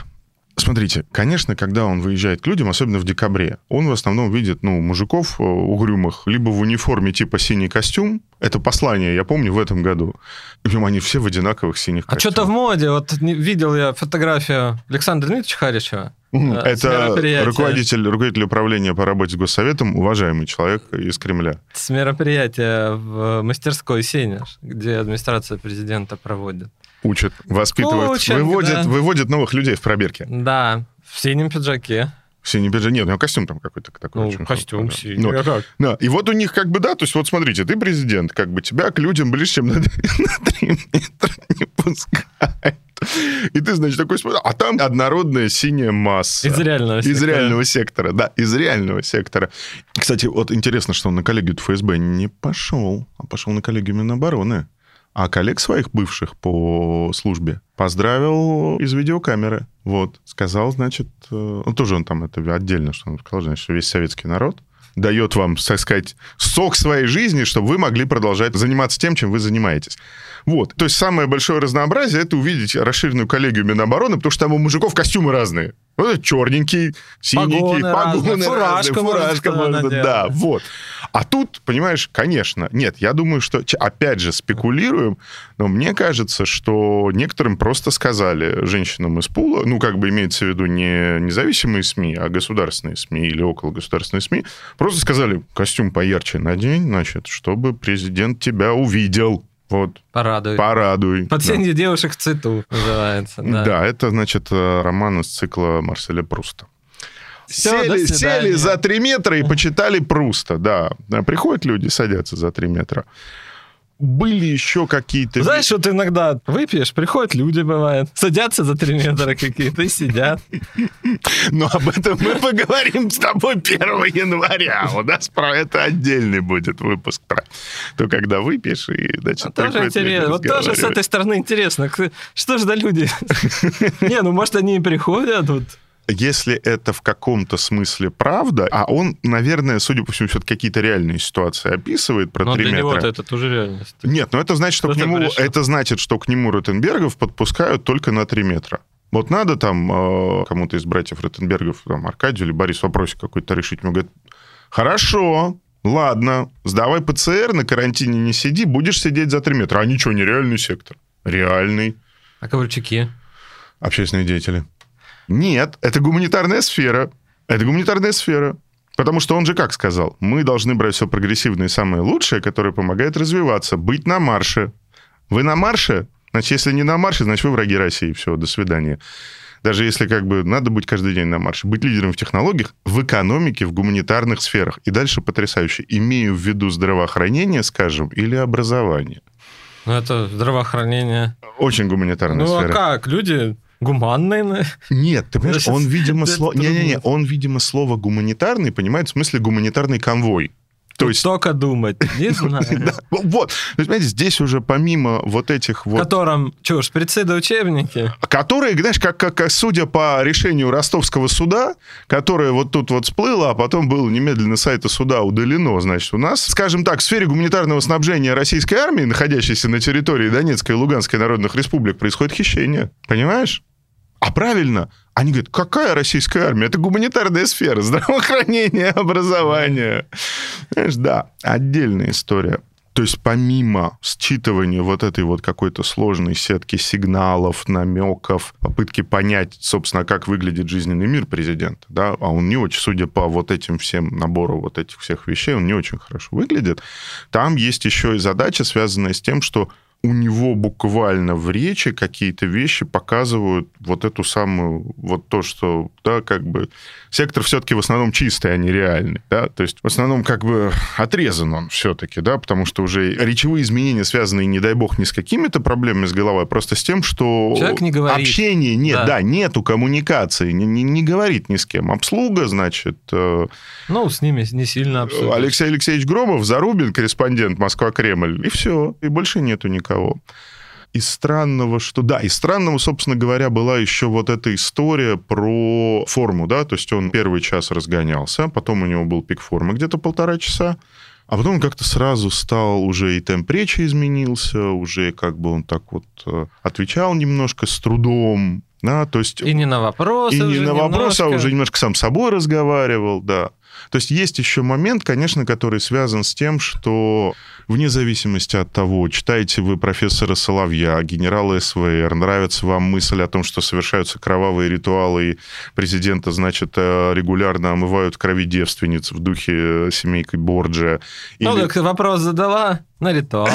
Смотрите, конечно, когда он выезжает к людям, особенно в декабре, он в основном видит, ну, мужиков э, угрюмых, либо в униформе типа синий костюм. Это послание, я помню, в этом году. Причем они все в одинаковых синих а костюмах. А что-то в моде. Вот видел я фотографию Александра Дмитриевича Харичева. Э, это руководитель, руководитель управления по работе с Госсоветом, уважаемый человек из Кремля. С мероприятия в мастерской Сенеж, где администрация президента проводит. Учат, воспитывают, Учат, выводят, да. выводят новых людей в пробирке. Да, в синем пиджаке. В синем пиджаке. Нет, у него костюм там какой-то такой. Ну, очень костюм хороший, синий. Ну, а как? Да. И вот у них как бы, да, то есть вот смотрите, ты президент, как бы тебя к людям ближе, чем на, <laughs> на 3 метра не пускают. И ты, значит, такой смотришь, а там однородная синяя масса. Из реального сектора. Из реального сектора, да, из реального сектора. Кстати, вот интересно, что он на коллегию ФСБ не пошел, а пошел на коллегию Минобороны а коллег своих бывших по службе поздравил из видеокамеры. Вот. Сказал, значит, э, ну, тоже он там это отдельно, что он сказал, значит, что весь советский народ дает вам, так сказать, сок своей жизни, чтобы вы могли продолжать заниматься тем, чем вы занимаетесь. Вот. То есть самое большое разнообразие — это увидеть расширенную коллегию Минобороны, потому что там у мужиков костюмы разные. Вот черненький, синенький, Погоны погоны, разные, фуражка, разные, фуражка, может быть, да, вот. А тут, понимаешь, конечно, нет, я думаю, что, опять же, спекулируем, но мне кажется, что некоторым просто сказали женщинам из пула, ну, как бы имеется в виду не независимые СМИ, а государственные СМИ или около государственные СМИ, просто сказали, костюм поярче надень, значит, чтобы президент тебя увидел. Вот, Порадуй. порадуй. Под Да. девушек в цвету называется. Да. Да. это, значит, э, роман из цикла Марселя Пруста. До сели, сели за три метра и почитали Пруста. Да, Приходят люди, садятся за три метра. Были еще какие-то... Знаешь, вот иногда выпьешь, приходят люди, бывает, садятся за три метра какие-то и сидят. Но об этом мы поговорим с тобой 1 января. У нас про это отдельный будет выпуск. Про то, когда выпьешь, и, значит, Тоже интересно. Вот тоже с этой стороны интересно. Что же за люди? <laughs> Не, ну может они и приходят, вот Если это в каком-то смысле правда, а он, наверное, судя по всему, все-таки какие-то реальные ситуации описывает про Но три для метра. него это тоже реальность. Нет, ну это значит, что к Кто-то нему, пришел. это значит, что к нему Ротенбергов подпускают только на 3 метра. Вот надо там э, кому-то из братьев Ротенбергов, там, Аркадию или Борис вопросик какой-то решить. Ему говорят, хорошо, ладно, сдавай ПЦР, на карантине не сиди, будешь сидеть за 3 метра. А ничего, нереальный сектор. Реальный. А ковальчуки? Общественные деятели. Нет, это гуманитарная сфера. Это гуманитарная сфера. Потому что он же как сказал, мы должны брать все прогрессивное и самое лучшее, которое помогает развиваться, быть на марше. Вы на марше? Значит, если не на марше, значит, вы враги России. Все, до свидания. Даже если как бы надо быть каждый день на марше. Быть лидером в технологиях, в экономике, в гуманитарных сферах. И дальше потрясающе. Имею в виду здравоохранение, скажем, или образование. Ну это здравоохранение. Очень гуманитарная Ну а сфера. как? Люди гуманные. ну, Нет, ты понимаешь, он, видимо, слово... Не-не-не, он, видимо, слово гуманитарный понимает в смысле гуманитарный конвой. То есть... только думать. Не <laughs> знаю. Вот. Понимаете, здесь уже помимо вот этих вот... котором, что, шприцы да учебники? Которые, знаешь, как, как, судя по решению ростовского суда, которое вот тут вот всплыло, а потом было немедленно сайта суда удалено, значит, у нас, скажем так, в сфере гуманитарного снабжения российской армии, находящейся на территории Донецкой и Луганской народных республик, происходит хищение. Понимаешь? А правильно, они говорят, какая российская армия? Это гуманитарная сфера, здравоохранение, образование. Знаешь, да, отдельная история. То есть помимо считывания вот этой вот какой-то сложной сетки сигналов, намеков, попытки понять, собственно, как выглядит жизненный мир президента, да, а он не очень, судя по вот этим всем набору вот этих всех вещей, он не очень хорошо выглядит, там есть еще и задача, связанная с тем, что у него буквально в речи какие-то вещи показывают вот эту самую, вот то, что, да, как бы сектор все-таки в основном чистый, а не реальный, да, то есть в основном как бы отрезан он все-таки, да, потому что уже речевые изменения, связанные, не дай бог, не с какими-то проблемами с головой, а просто с тем, что Человек не говорит. общения нет, Да. да, нету коммуникации, не, не, не говорит ни с кем. Обслуга, значит, э, Ну, с ними не сильно обсудишь. Алексей Алексеевич Громов, Зарубин, корреспондент Москва-Кремль, и все, и больше нету никого. Из странного, что... Да, из странного, собственно говоря, была еще вот эта история про форму, да, то есть он первый час разгонялся, потом у него был пик формы где-то полтора часа, а потом он как-то сразу стал, уже и темп речи изменился, уже как бы он так вот э, отвечал немножко с трудом, да, то есть... И не на вопросы И не на вопрос, а уже немножко сам собой разговаривал, да. То есть есть еще момент, конечно, который связан с тем, что вне зависимости от того, читаете вы профессора Соловья, генерала СВР, нравится вам мысль о том, что совершаются кровавые ритуалы, и президента, значит, э, регулярно омывают крови девственниц в духе э, семейки Борджа. Ну, или- так вопрос задала, на ритуал.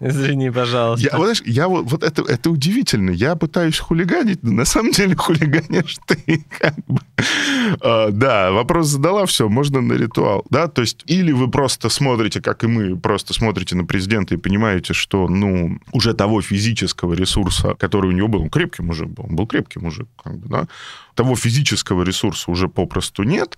Извини, пожалуйста. Я, знаешь, я вот, вот это, это удивительно. Я пытаюсь хулиганить, но на самом деле <laughs> хулиганишь ты. Как бы. А, да, вопрос задала, все, можно на ритуал. Да, то есть или вы просто смотрите, как и мы, просто смотрите на президента и понимаете, что, ну, уже того физического ресурса, который у него был, он крепкий мужик был, он был крепкий мужик, как бы, да, того физического ресурса уже попросту нет,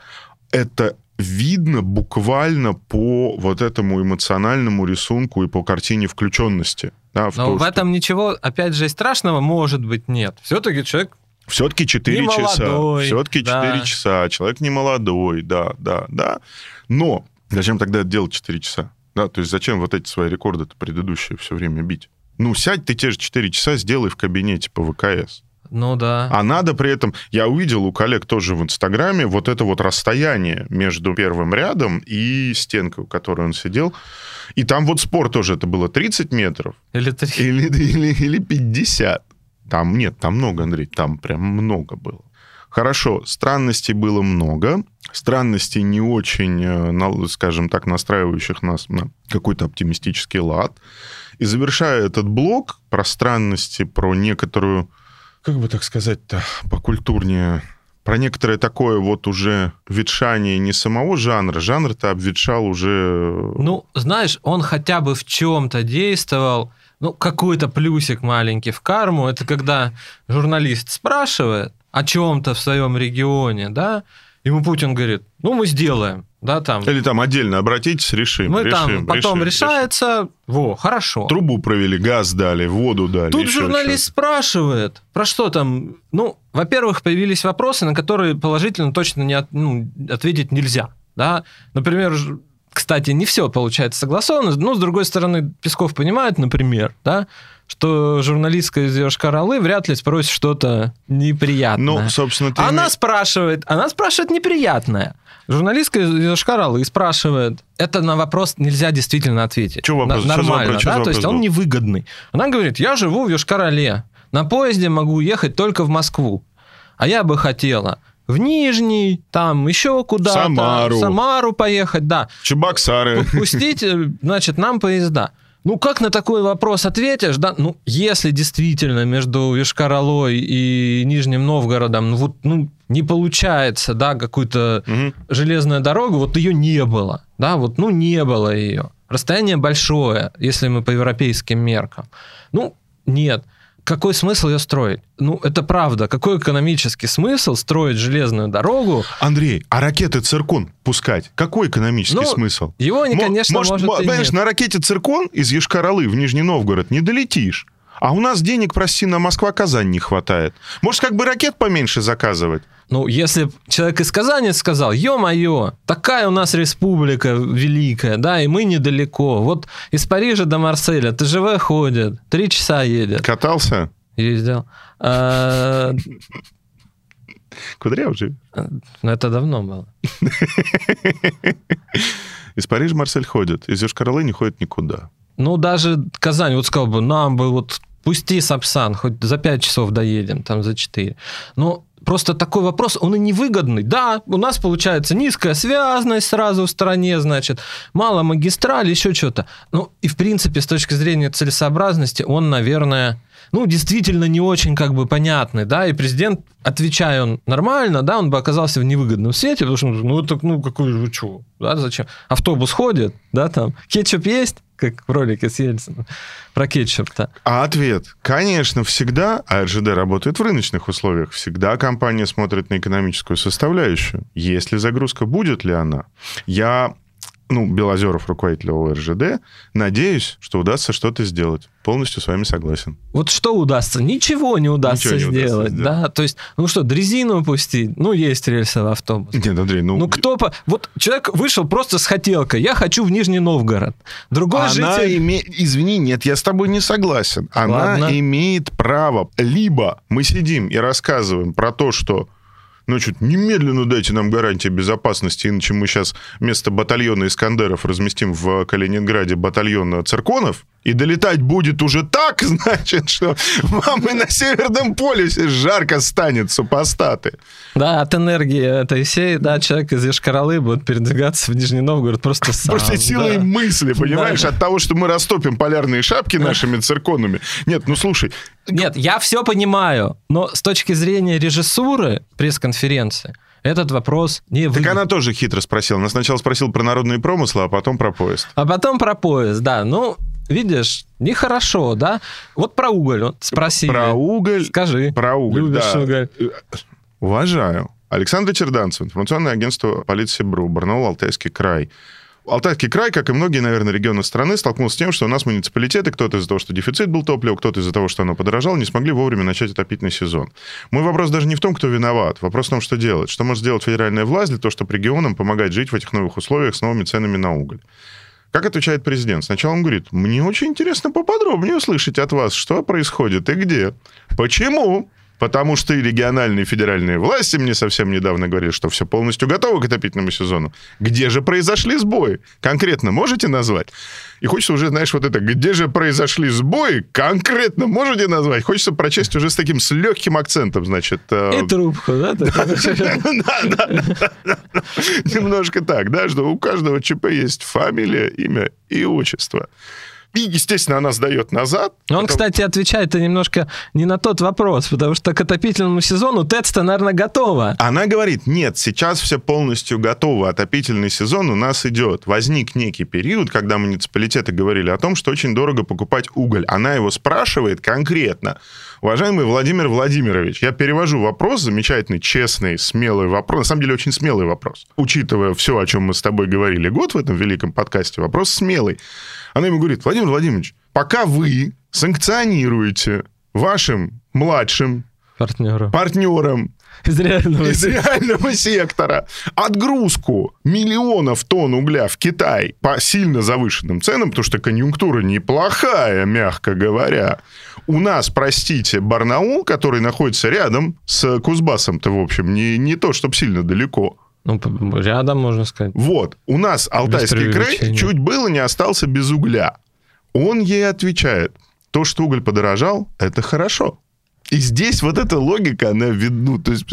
это видно буквально по вот этому эмоциональному рисунку и по картине включенности. Да, в Но то, в что этом ничего, опять же, и страшного может быть нет. Все-таки человек Все-таки 4 Не часа. молодой, Все-таки 4 да. часа. Человек не молодой, да, да, да. Но зачем тогда делать 4 часа? Да, то есть зачем вот эти свои рекорды предыдущие все время бить? Ну, сядь ты те же 4 часа, сделай в кабинете по ВКС. Ну да. А надо при этом... Я увидел у коллег тоже в Инстаграме вот это вот расстояние между первым рядом и стенкой, у которой он сидел. И там вот спор тоже, это было 30 метров. Или, три. или, или, или 50. Там нет, там много, Андрей, там прям много было. Хорошо, странностей было много, странностей не очень, э, скажем так, настраивающих нас на какой-то оптимистический лад. И завершая этот блок про странности, про некоторую, как бы так сказать-то, покультурнее, про некоторое такое вот уже ветшание не самого жанра, жанр-то обветшал уже... Э, ну, знаешь, он хотя бы в чем-то действовал, ну, какой-то плюсик маленький в карму, это когда журналист спрашивает о чем-то в своем регионе, да, ему Путин говорит, ну, мы сделаем, да, там. Или там отдельно обратитесь, решим. Мы решим, там потом решим, решается, решим. во, хорошо. Трубу провели, газ дали, воду дали. Тут журналист спрашивает, про что там, ну, во-первых, появились вопросы, на которые положительно точно не от, ну, ответить нельзя, да, например, кстати, не все получается согласовано, но, с другой стороны, Песков понимает, например, да, что журналистка из Йошкар-Олы вряд ли спросит что-то неприятное. Ну, собственно, ты... Она име... спрашивает, она спрашивает неприятное. Журналистка из Йошкар-Олы спрашивает, это на вопрос нельзя действительно ответить. Что вопрос? На, нормально, вопрос? да, то есть он невыгодный. Она говорит, я живу в Йошкар-Оле, на поезде могу ехать только в Москву, а я бы хотела в Нижний, там еще куда-то. Самару. В Самару поехать, да. Чебоксары. Пустить, значит, нам поезда. Ну, как на такой вопрос ответишь, да? Ну, если действительно между Вишкаралой и Нижним Новгородом, ну, вот, ну, не получается, да, какую-то угу. железную дорогу, вот ее не было, да, вот, ну, не было ее. Расстояние большое, если мы по европейским меркам. Ну, нет какой смысл ее строить? Ну, это правда. Какой экономический смысл строить железную дорогу? Андрей, а ракеты «Циркон» пускать? Какой экономический ну, смысл? Его, они, конечно, может, может и Понимаешь, нет. на ракете «Циркон» из Ешкар-Олы в Нижний Новгород не долетишь. А у нас денег, прости, на Москва-Казань не хватает. Может, как бы ракет поменьше заказывать? Ну, если человек из Казани сказал, ё-моё, такая у нас республика великая, да, и мы недалеко. Вот из Парижа до Марселя ТЖВ ходит, три часа едет. Катался? Ездил. А, Кудряв же. Ну, это давно было. <laughs> Из Парижа Марсель ходит, из йошкар не ходит никуда. Ну, даже Казань, вот сказал бы, нам бы вот пусти Сапсан, хоть за 5 часов доедем, там за 4. Но просто такой вопрос, он и невыгодный. Да, у нас получается низкая связность сразу в стране, значит, мало магистрали, еще что-то. Ну, и в принципе, с точки зрения целесообразности, он, наверное, ну, действительно не очень как бы понятный, да, и президент, отвечая он нормально, да, он бы оказался в невыгодном свете, потому что, ну, это, ну, какой же, что, да, зачем? Автобус ходит, да, там, кетчуп есть, как в ролике с Ельцином про кетчуп-то. А ответ, конечно, всегда, а РЖД работает в рыночных условиях, всегда компания смотрит на экономическую составляющую. Есть ли загрузка, будет ли она? Я ну, Белозеров, руководитель ОРЖД, надеюсь, что удастся что-то сделать. Полностью с вами согласен. Вот что удастся? Ничего не удастся, Ничего не сделать, удастся сделать, да? То есть, ну что, дрезину пустить? Ну, есть рельсовый автобус. Нет, Андрей, ну... Ну, кто... По... Вот человек вышел просто с хотелкой. Я хочу в Нижний Новгород. Другой Она житель... Име... Извини, нет, я с тобой не согласен. Она Ладно. имеет право. Либо мы сидим и рассказываем про то, что значит, немедленно дайте нам гарантии безопасности, иначе мы сейчас вместо батальона Искандеров разместим в Калининграде батальон цирконов, и долетать будет уже так, <laughs> значит, что вам и на Северном полюсе жарко станет, супостаты. Да, от энергии этой всей, да, человек из Ешкаралы будет передвигаться в Нижний Новгород просто сам. Просто силой да. мысли, понимаешь, да. от того, что мы растопим полярные шапки нашими цирконами. Нет, ну слушай. Нет, я все понимаю, но с точки зрения режиссуры пресс-конференции, этот вопрос не выглядит. Так она тоже хитро спросила. Она сначала спросила про народные промыслы, а потом про поезд. А потом про поезд, да. Ну, видишь, нехорошо, да? Вот про уголь вот спросили. Про уголь. Скажи. Про уголь, Любишь да. уголь. Уважаю. Александр Черданцев, информационное агентство полиции БРУ, Барнаул, Алтайский край. Алтайский край, как и многие, наверное, регионы страны, столкнулся с тем, что у нас муниципалитеты, кто-то из-за того, что дефицит был топлива, кто-то из-за того, что оно подорожало, не смогли вовремя начать отопительный сезон. Мой вопрос даже не в том, кто виноват. Вопрос в том, что делать. Что может сделать федеральная власть для того, чтобы регионам помогать жить в этих новых условиях с новыми ценами на уголь? Как отвечает президент? Сначала он говорит, мне очень интересно поподробнее услышать от вас, что происходит и где. Почему? Потому что и региональные, и федеральные власти мне совсем недавно говорили, что все полностью готово к отопительному сезону. Где же произошли сбои? Конкретно можете назвать? И хочется уже, знаешь, вот это, где же произошли сбои, конкретно можете назвать? Хочется прочесть уже с таким, с легким акцентом, значит. Э... И трубку, <laughs> да? Немножко так, да, что у каждого ЧП есть фамилия, имя и отчество. И, естественно, она сдает назад. Он, потому... кстати, отвечает немножко не на тот вопрос, потому что к отопительному сезону ТЭЦ-то, наверное, готова. Она говорит, нет, сейчас все полностью готово, отопительный сезон у нас идет. Возник некий период, когда муниципалитеты говорили о том, что очень дорого покупать уголь. Она его спрашивает конкретно. Уважаемый Владимир Владимирович, я перевожу вопрос, замечательный, честный, смелый вопрос. На самом деле, очень смелый вопрос. Учитывая все, о чем мы с тобой говорили год в этом великом подкасте, вопрос смелый. Она ему говорит, Владимир Владимирович, пока вы санкционируете вашим младшим партнерам, партнерам из реального, из реального сектора отгрузку миллионов тонн угля в Китай по сильно завышенным ценам, потому что конъюнктура неплохая, мягко говоря. У нас, простите, Барнаул, который находится рядом с Кузбассом-то, в общем, не, не то, чтобы сильно далеко. Ну, рядом, можно сказать. Вот. У нас Алтайский край чуть было не остался без угля. Он ей отвечает, то, что уголь подорожал, это хорошо. И здесь вот эта логика, она видна. То есть,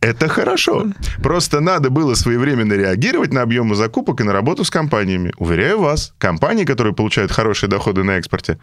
это хорошо. Просто надо было своевременно реагировать на объемы закупок и на работу с компаниями. Уверяю вас, компании, которые получают хорошие доходы на экспорте,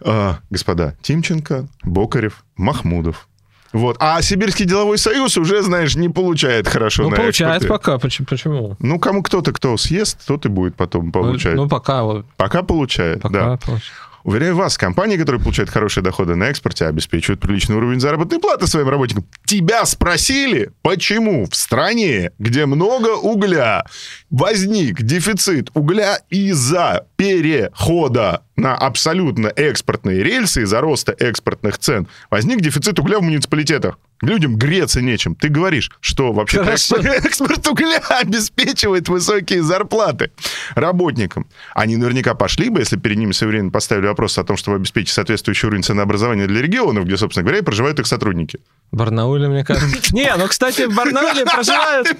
э, господа, Тимченко, Бокарев, Махмудов, вот. А Сибирский деловой союз уже, знаешь, не получает хорошо ну, на получает экспорте. пока. Почему? Ну, кому кто-то, кто съест, тот и будет потом ну, получать. Ну, ну пока. Пока получает, пока да. Получает. Уверяю вас, компании, которые получают хорошие доходы на экспорте, обеспечивают приличный уровень заработной платы своим работникам. Тебя спросили, почему в стране, где много угля, возник дефицит угля из-за перехода на абсолютно экспортные рельсы, из-за роста экспортных цен, возник дефицит угля в муниципалитетах. Людям греться нечем. Ты говоришь, что вообще экспорт, <laughs> экспорт угля <laughs> обеспечивает высокие зарплаты работникам. Они наверняка пошли бы, если перед ними современно поставили вопрос о том, чтобы обеспечить соответствующий уровень ценообразования для регионов, где, собственно говоря, и проживают их сотрудники. В Барнауле, мне кажется. <laughs> Не, ну, кстати, в Барнауле проживают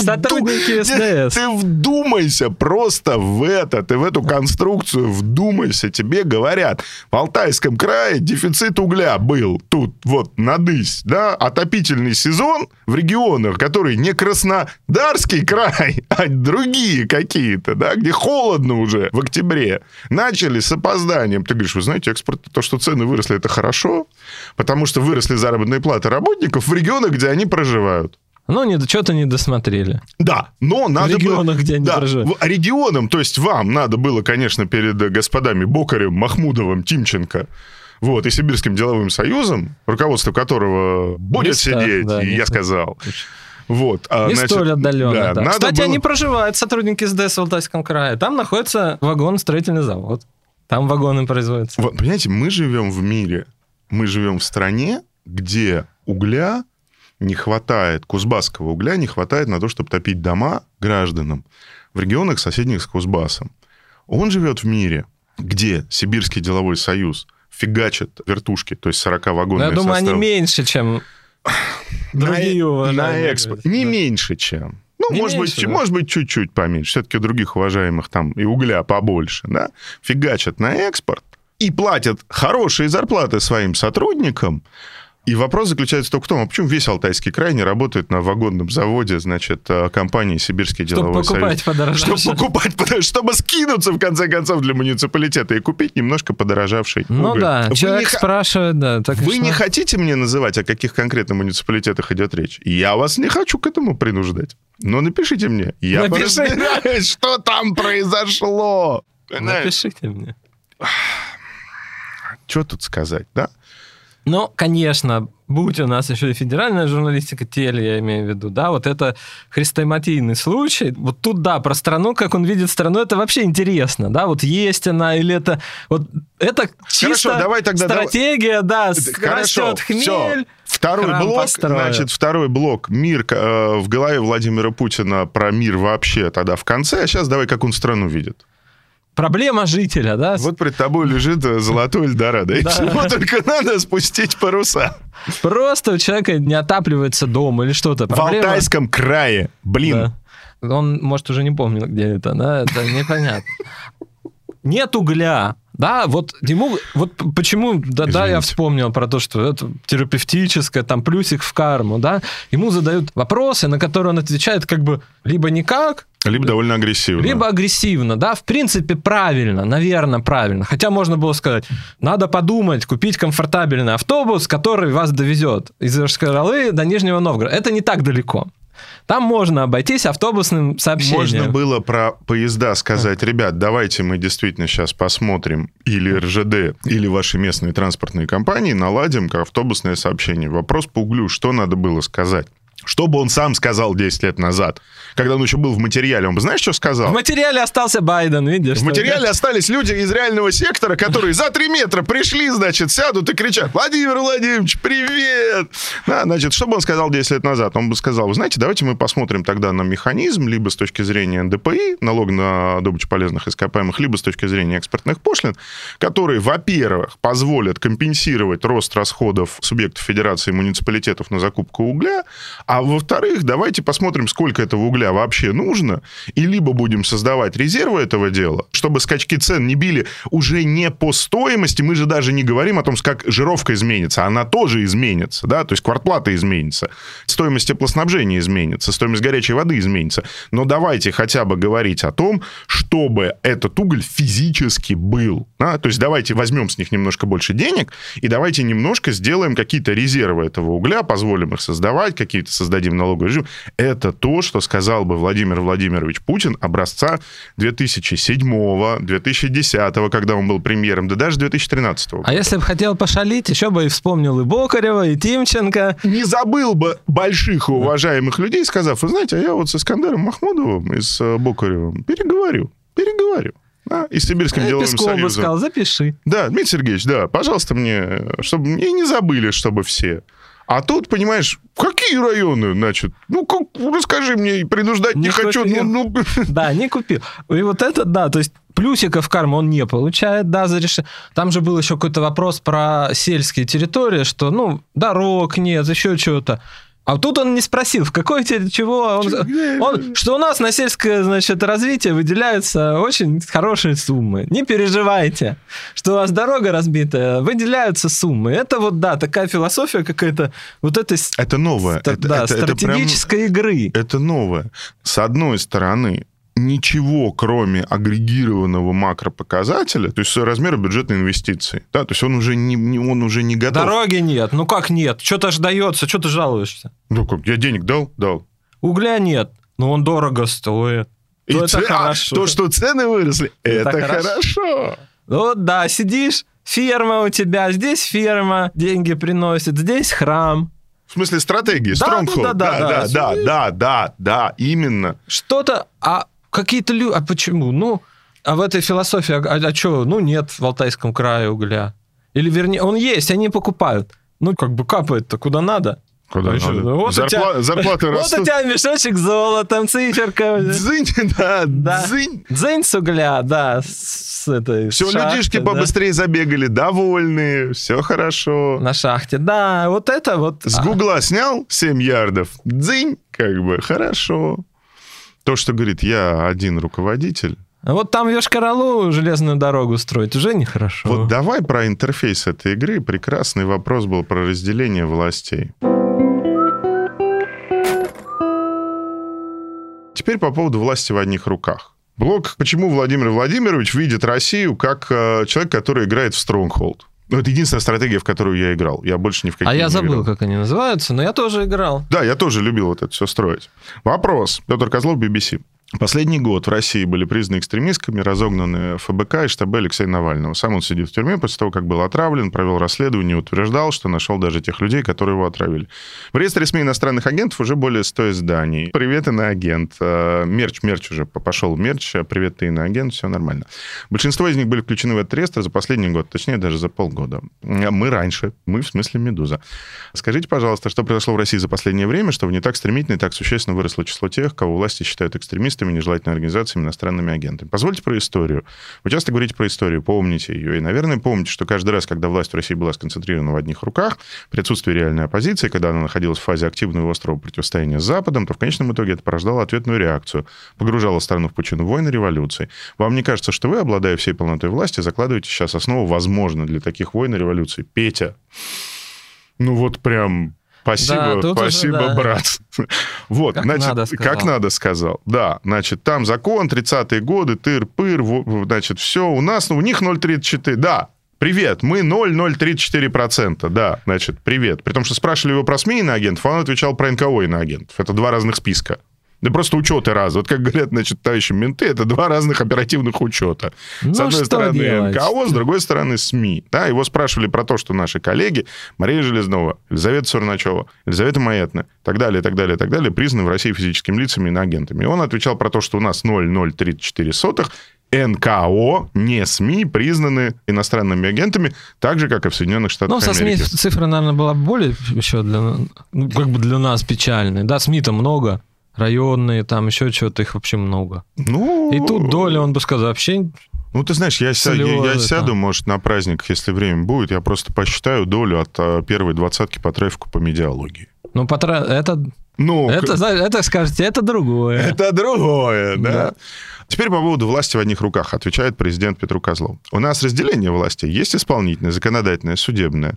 сотрудники СДС. Ты вдумайся просто в это, ты в эту конструкцию вдумайся. Тебе говорят, в Алтайском крае дефицит угля был тут вот надысь, да, отопительный сезон в регионах, которые не Краснодарский край, <laughs> а другие какие-то, да, где холодно уже в октябре, начали с опозданием. Ты говоришь, вы знаете, экспорт, то, что цены выросли, это хорошо, потому что выросли заработные платы работников в регионах, где они проживают. Ну, не, что-то не досмотрели. Да, но надо В регионах, было, где они да, проживают. Регионам, то есть вам надо было, конечно, перед господами Бокарем, Махмудовым, Тимченко, вот, и Сибирским деловым союзом, руководство которого будет Места, сидеть, да, и я сказал. Вот, а, не значит, столь отдаленно, да. да. Кстати, было... они проживают, сотрудники СДС в Алтайском крае. Там находится вагон-строительный завод. Там вагоны производятся. Вот, понимаете, мы живем в мире, мы живем в стране, где угля не хватает, кузбасского угля не хватает на то, чтобы топить дома гражданам в регионах, соседних с Кузбассом. Он живет в мире, где Сибирский деловой союз фигачит вертушки, то есть 40 вагонов. Я думаю, состав... они меньше, чем другие на, на экспорт. Не да. меньше, чем. Ну, не может, меньше, быть, да. может быть, чуть-чуть поменьше. Все-таки других уважаемых там и угля побольше, да? Фигачат на экспорт и платят хорошие зарплаты своим сотрудникам, и вопрос заключается только в том, а почему весь Алтайский край не работает на вагонном заводе, значит, э, компании Сибирский деловой чтобы покупать союз? Подорожавший. Чтобы покупать, чтобы скинуться, в конце концов, для муниципалитета и купить немножко подорожавший Ну уголь. да, вы человек не... спрашивает, да. Так вы не хотите мне называть, о каких конкретно муниципалитетах идет речь? Я вас не хочу к этому принуждать. Но напишите мне. Я поразбираюсь, что там произошло. Напишите мне. Что тут сказать, да? Но, конечно, будь у нас еще и федеральная журналистика, теле, я имею в виду, да, вот это хрестоматийный случай. Вот тут, да, про страну, как он видит страну, это вообще интересно, да, вот есть она или это... Вот это чисто Хорошо, давай тогда, стратегия, давай... да, Хорошо, растет хмель, все. Второй блок, построил. значит, второй блок, мир э, в голове Владимира Путина про мир вообще тогда в конце, а сейчас давай, как он страну видит. Проблема жителя, да? Вот перед тобой лежит э, золотой Эльдорадо. И всего только надо спустить паруса. Просто у человека не отапливается дом или что-то. В Алтайском крае. Блин. Он, может, уже не помнил, где это, да? Это непонятно. Нет угля, да, вот ему, вот почему, да, да, я вспомнил про то, что это терапевтическое, там, плюсик в карму, да, ему задают вопросы, на которые он отвечает как бы либо никак, либо довольно агрессивно. Либо агрессивно, да, в принципе, правильно, наверное, правильно. Хотя можно было сказать, надо подумать, купить комфортабельный автобус, который вас довезет из Иршкаралы до Нижнего Новгорода. Это не так далеко. Там можно обойтись автобусным сообщением. Можно было про поезда сказать, ребят, давайте мы действительно сейчас посмотрим или РЖД, или ваши местные транспортные компании наладим как автобусное сообщение. Вопрос по углю, что надо было сказать? Что бы он сам сказал 10 лет назад, когда он еще был в материале? Он бы, знаешь, что сказал? В материале остался Байден, видишь? В материале это? остались люди из реального сектора, которые за 3 метра пришли, значит, сядут и кричат, Владимир Владимирович, привет! Да, значит, что бы он сказал 10 лет назад? Он бы сказал, вы знаете, давайте мы посмотрим тогда на механизм, либо с точки зрения НДПИ, налог на добычу полезных ископаемых, либо с точки зрения экспортных пошлин, которые, во-первых, позволят компенсировать рост расходов субъектов федерации и муниципалитетов на закупку угля, а во-вторых, давайте посмотрим, сколько этого угля вообще нужно, и либо будем создавать резервы этого дела, чтобы скачки цен не били уже не по стоимости, мы же даже не говорим о том, как жировка изменится, она тоже изменится, да, то есть квартплата изменится, стоимость теплоснабжения изменится, стоимость горячей воды изменится. Но давайте хотя бы говорить о том, чтобы этот уголь физически был. Да? То есть давайте возьмем с них немножко больше денег, и давайте немножко сделаем какие-то резервы этого угля, позволим их создавать, какие-то создадим налоговый режим. Это то, что сказал бы Владимир Владимирович Путин образца 2007-2010, когда он был премьером, да даже 2013. А если бы хотел пошалить, еще бы и вспомнил и Бокарева, и Тимченко. Не забыл бы больших и уважаемых людей, сказав, вы знаете, а я вот с Искандером Махмудовым и с э, Бокаревым переговорю, переговорю. Да, и с Сибирским а деловым Песков союзом. бы сказал, запиши. Да, Дмитрий Сергеевич, да, пожалуйста, мне, чтобы мне не забыли, чтобы все. А тут, понимаешь, какие районы, значит? Ну, как, расскажи мне, принуждать не, не хочу. Ну, ну... <laughs> Да, не купил. И вот это, да, то есть плюсиков карма он не получает, да, за решение. Там же был еще какой-то вопрос про сельские территории, что, ну, дорог нет, еще чего-то. А тут он не спросил, в какой тебе чего. Он, он, что у нас на сельское значит, развитие выделяются очень хорошие суммы. Не переживайте, что у вас дорога разбитая, выделяются суммы. Это вот, да, такая философия какая-то вот этой это новое. Ст- это, да, это, стратегической это прям, игры. Это новое. С одной стороны, ничего, кроме агрегированного макропоказателя, то есть размера бюджетной инвестиции. Да, то есть он уже не, не, он уже не готов. Дороги нет. Ну как нет? Что-то ж дается, что ты жалуешься? Ну как, я денег дал? Дал. Угля нет. Но он дорого стоит. И то, ц... это а, хорошо. то, что цены выросли, это, это хорошо. хорошо. Ну да, сидишь, ферма у тебя, здесь ферма, деньги приносит, здесь храм. В смысле стратегии, да, Stronghold. Да, да, да, да, да, да, да, да, именно. Что-то, а какие-то люди, а почему? Ну, а в этой философии, а, а что, ну нет в Алтайском крае угля. Или вернее, он есть, они покупают. Ну, как бы капает-то куда надо. Куда Еще, надо? вот Зарпла- тебя, зарплаты <laughs> Вот растут. у тебя мешочек с золотом, циферка. Дзынь, <laughs> да, Да. дзынь. Дзынь с угля, да, с этой Все, шахты, людишки да. побыстрее забегали, довольные, все хорошо. На шахте, да, вот это вот. С а, Гугла снял 7 ярдов, дзынь, как бы, хорошо. То, что говорит, я один руководитель. а Вот там Йошкар-Олу железную дорогу строить уже нехорошо. Вот давай про интерфейс этой игры. Прекрасный вопрос был про разделение властей. Теперь по поводу власти в одних руках. Блок «Почему Владимир Владимирович видит Россию как э, человек, который играет в Stronghold?» Ну, это единственная стратегия, в которую я играл. Я больше ни в какие а я забыл, играл. как они называются, но я тоже играл. Да, я тоже любил вот это все строить. Вопрос. Петр Козлов, BBC. Последний год в России были признаны экстремистками, разогнаны ФБК и штабы Алексея Навального. Сам он сидит в тюрьме после того, как был отравлен, провел расследование, утверждал, что нашел даже тех людей, которые его отравили. В реестре СМИ иностранных агентов уже более 100 изданий. Привет, иноагент. Э, Мерч, мерч уже пошел мерч. Привет, ты иноагент, все нормально. Большинство из них были включены в этот реестр за последний год, точнее, даже за полгода. Мы раньше, мы в смысле «Медуза». Скажите, пожалуйста, что произошло в России за последнее время, чтобы не так стремительно и так существенно выросло число тех, кого власти считают экстремистами, террористами, нежелательными организациями, иностранными агентами. Позвольте про историю. Вы часто говорите про историю, помните ее. И, наверное, помните, что каждый раз, когда власть в России была сконцентрирована в одних руках, при отсутствии реальной оппозиции, когда она находилась в фазе активного и острого противостояния с Западом, то в конечном итоге это порождало ответную реакцию, погружало страну в пучину войны, революции. Вам не кажется, что вы, обладая всей полнотой власти, закладываете сейчас основу, возможно, для таких войн и революций? Петя, ну вот прям Спасибо, да, спасибо, уже, да. брат. <laughs> Вот, как значит, надо сказал. как надо сказал. Да, значит, там закон, 30-е годы, тыр-пыр, значит, все, у нас, ну, у них 0,34, да, Привет, мы 0,034%. Да, значит, привет. При том, что спрашивали его про СМИ агентов, он отвечал про НКО агентов. Это два разных списка. Да просто учеты раз. Вот как говорят, значит, товарищи менты, это два разных оперативных учета. Ну, с одной стороны делать? НКО, с другой стороны СМИ. Да, его спрашивали про то, что наши коллеги Мария Железнова, Елизавета Сурначева, Елизавета Маятна, так далее, так далее, так далее, признаны в России физическими лицами и иноагентами. И он отвечал про то, что у нас 0,034 НКО, не СМИ, признаны иностранными агентами, так же, как и в Соединенных Штатах Ну, со СМИ цифра, наверное, была более еще для, ну, как бы для нас печальной. Да, СМИ-то много, районные, там еще что-то, их вообще много. Ну... И тут доля, он бы сказал, вообще ну, ты знаешь, я, ся, я, я сяду, может, на праздниках, если время будет, я просто посчитаю долю от а, первой двадцатки по трафику по медиалогии. Ну, по тра... это... Ну, это, это, скажете, это другое. <laughs> Это другое, да. да. Теперь по поводу власти в одних руках, отвечает президент Петру Козлов. У нас разделение власти. Есть исполнительное, законодательное, судебное.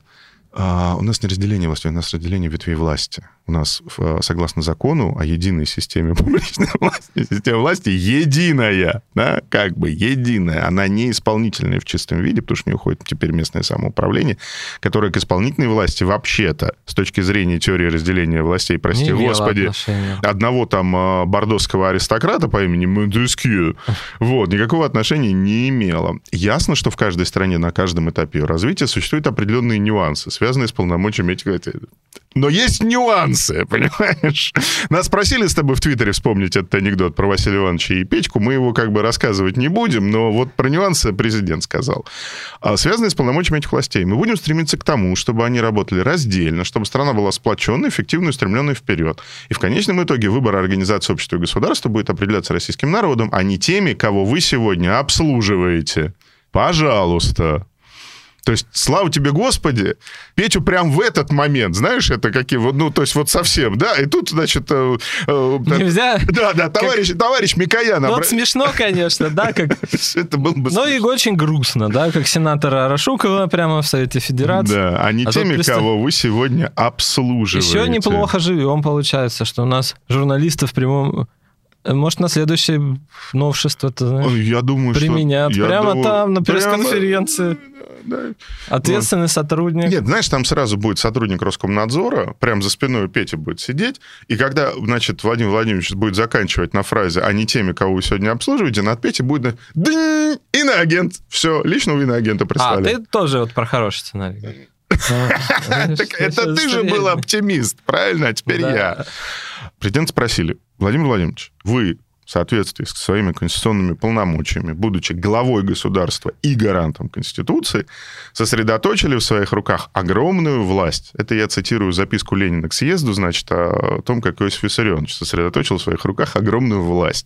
А, у нас не разделение власти, у нас разделение ветвей власти у нас, согласно закону о единой системе <laughs> публичной власти, система власти единая, да, как бы единая. Она не исполнительная в чистом виде, потому что не уходит теперь местное самоуправление, которое к исполнительной власти вообще-то, с точки зрения теории разделения властей, прости не господи, отношения. одного там э, бордосского аристократа по имени Монтескью, <laughs> вот, никакого отношения не имело. Ясно, что в каждой стране на каждом этапе ее развития существуют определенные нюансы, связанные с полномочиями этих... Но есть нюанс нюансы, <laughs> понимаешь? Нас спросили с тобой в Твиттере вспомнить этот анекдот про Василия Ивановича и Печку. Мы его как бы рассказывать не будем, но вот про нюансы президент сказал. А, связанные с полномочиями этих властей. Мы будем стремиться к тому, чтобы они работали раздельно, чтобы страна была сплоченной, эффективной, устремленной вперед. И в конечном итоге выбор организации общества и государства будет определяться российским народом, а не теми, кого вы сегодня обслуживаете. Пожалуйста. То есть, слава тебе, Господи, Петю прям в этот момент, знаешь, это какие вот, ну, то есть вот совсем, да, и тут, значит... Э, э, Нельзя... Да, да, товарищ, как... товарищ Микоян... Ну, обра... смешно, конечно, да, <laughs> как... Это было бы... Но и очень грустно, да, как сенатора Арашукова прямо в Совете Федерации. Да, а не а теми, представ... кого вы сегодня обслуживаете. Еще неплохо живем, получается, что у нас журналистов в прямом может, на следующее новшество ты знаешь, я думаю, применят. Что, прямо думаю, там, на пресс-конференции. <laughs> Да, Ответственный вот. сотрудник. Нет, знаешь, там сразу будет сотрудник Роскомнадзора, прям за спиной Пети будет сидеть, и когда, значит, Владимир Владимирович будет заканчивать на фразе «а не теми, кого вы сегодня обслуживаете», над Петей будет «дынь, иноагент». Все, личного иноагента прислали. А, ты тоже вот про хороший сценарий. <laughs> Это ты же был оптимист, правильно? А теперь я. Президент спросили, Владимир Владимирович, вы в соответствии с своими конституционными полномочиями, будучи главой государства и гарантом Конституции, сосредоточили в своих руках огромную власть. Это я цитирую записку Ленина к съезду, значит, о том, как Иосиф Виссарионович сосредоточил в своих руках огромную власть.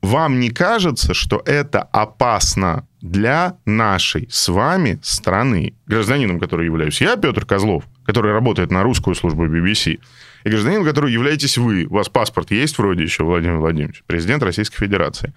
Вам не кажется, что это опасно для нашей с вами страны, гражданином, который являюсь я, Петр Козлов, который работает на русскую службу BBC, и гражданин, который являетесь вы. У вас паспорт есть вроде еще, Владимир Владимирович, президент Российской Федерации.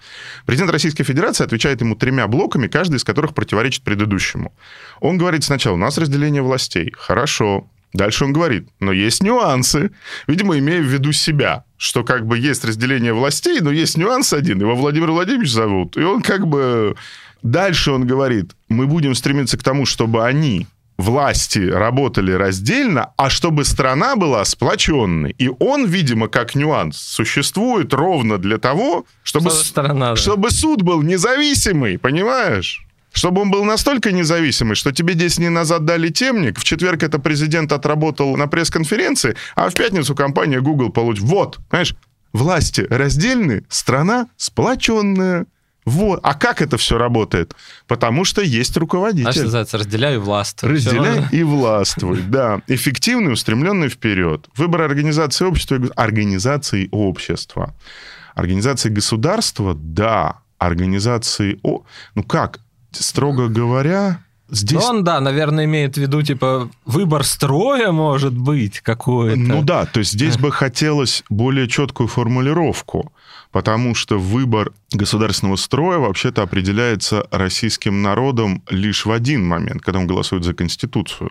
Президент Российской Федерации отвечает ему тремя блоками, каждый из которых противоречит предыдущему. Он говорит сначала, у нас разделение властей. Хорошо, Дальше он говорит, но есть нюансы. Видимо, имея в виду себя, что как бы есть разделение властей, но есть нюанс один. Его Владимир Владимирович зовут. И он как бы... Дальше он говорит, мы будем стремиться к тому, чтобы они власти работали раздельно, а чтобы страна была сплоченной. И он, видимо, как нюанс, существует ровно для того, чтобы, сторона, да. чтобы суд был независимый, понимаешь? Чтобы он был настолько независимый, что тебе 10 дней назад дали темник, в четверг это президент отработал на пресс-конференции, а в пятницу компания Google получит. Вот, понимаешь, власти раздельны, страна сплоченная. Вот. А как это все работает? Потому что есть руководитель. Что называется, разделяю и властвуй. Разделяй и властвуй, да. Эффективный, устремленный вперед. Выбор организации общества, организации общества. Организации государства, да. Организации... О, ну как? Строго говоря, Здесь... Он, да, наверное, имеет в виду, типа, выбор строя, может быть, какой-то. Ну да, то есть здесь бы хотелось более четкую формулировку, потому что выбор государственного строя вообще-то определяется российским народом лишь в один момент, когда он голосует за Конституцию.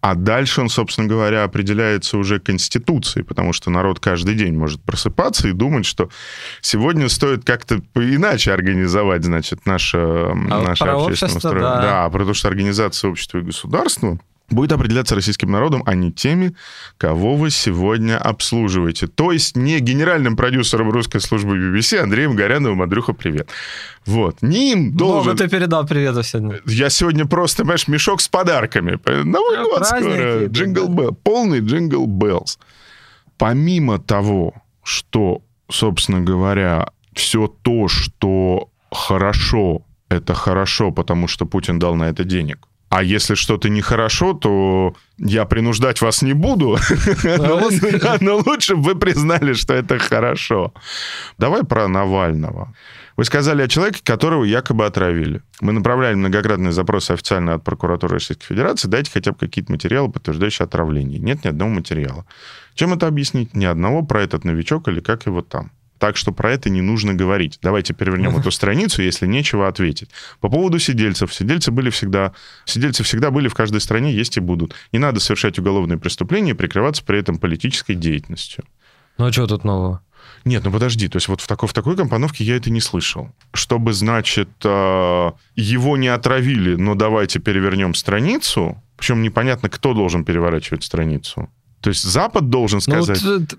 А дальше он, собственно говоря, определяется уже Конституцией, потому что народ каждый день может просыпаться и думать, что сегодня стоит как-то иначе организовать, значит, наше, а наше общественное строение. Да. да, потому что организация общества и государства будет определяться российским народом, а не теми, кого вы сегодня обслуживаете. То есть не генеральным продюсером русской службы BBC Андреем Горяновым. Андрюха, привет. Вот. Не им должен... Много ты передал привета сегодня. Я сегодня просто, понимаешь, мешок с подарками. Новый год скоро. Jingle Bell. Полный Jingle Bells. Помимо того, что, собственно говоря, все то, что хорошо, это хорошо, потому что Путин дал на это денег а если что-то нехорошо, то я принуждать вас не буду, <laughs> но <laughs> лучше бы вы признали, что это хорошо. Давай про Навального. Вы сказали о человеке, которого якобы отравили. Мы направляли многократные запросы официально от прокуратуры Российской Федерации. Дайте хотя бы какие-то материалы, подтверждающие отравление. Нет ни одного материала. Чем это объяснить? Ни одного про этот новичок или как его там. Так что про это не нужно говорить. Давайте перевернем эту страницу, если нечего ответить. По поводу сидельцев. Сидельцы были всегда... Сидельцы всегда были в каждой стране, есть и будут. Не надо совершать уголовные преступления и прикрываться при этом политической деятельностью. Ну а что тут нового? Нет, ну подожди, то есть вот в такой, в такой компоновке я это не слышал. Чтобы, значит, э, его не отравили, но давайте перевернем страницу, причем непонятно, кто должен переворачивать страницу. То есть Запад должен сказать... Ну, вот,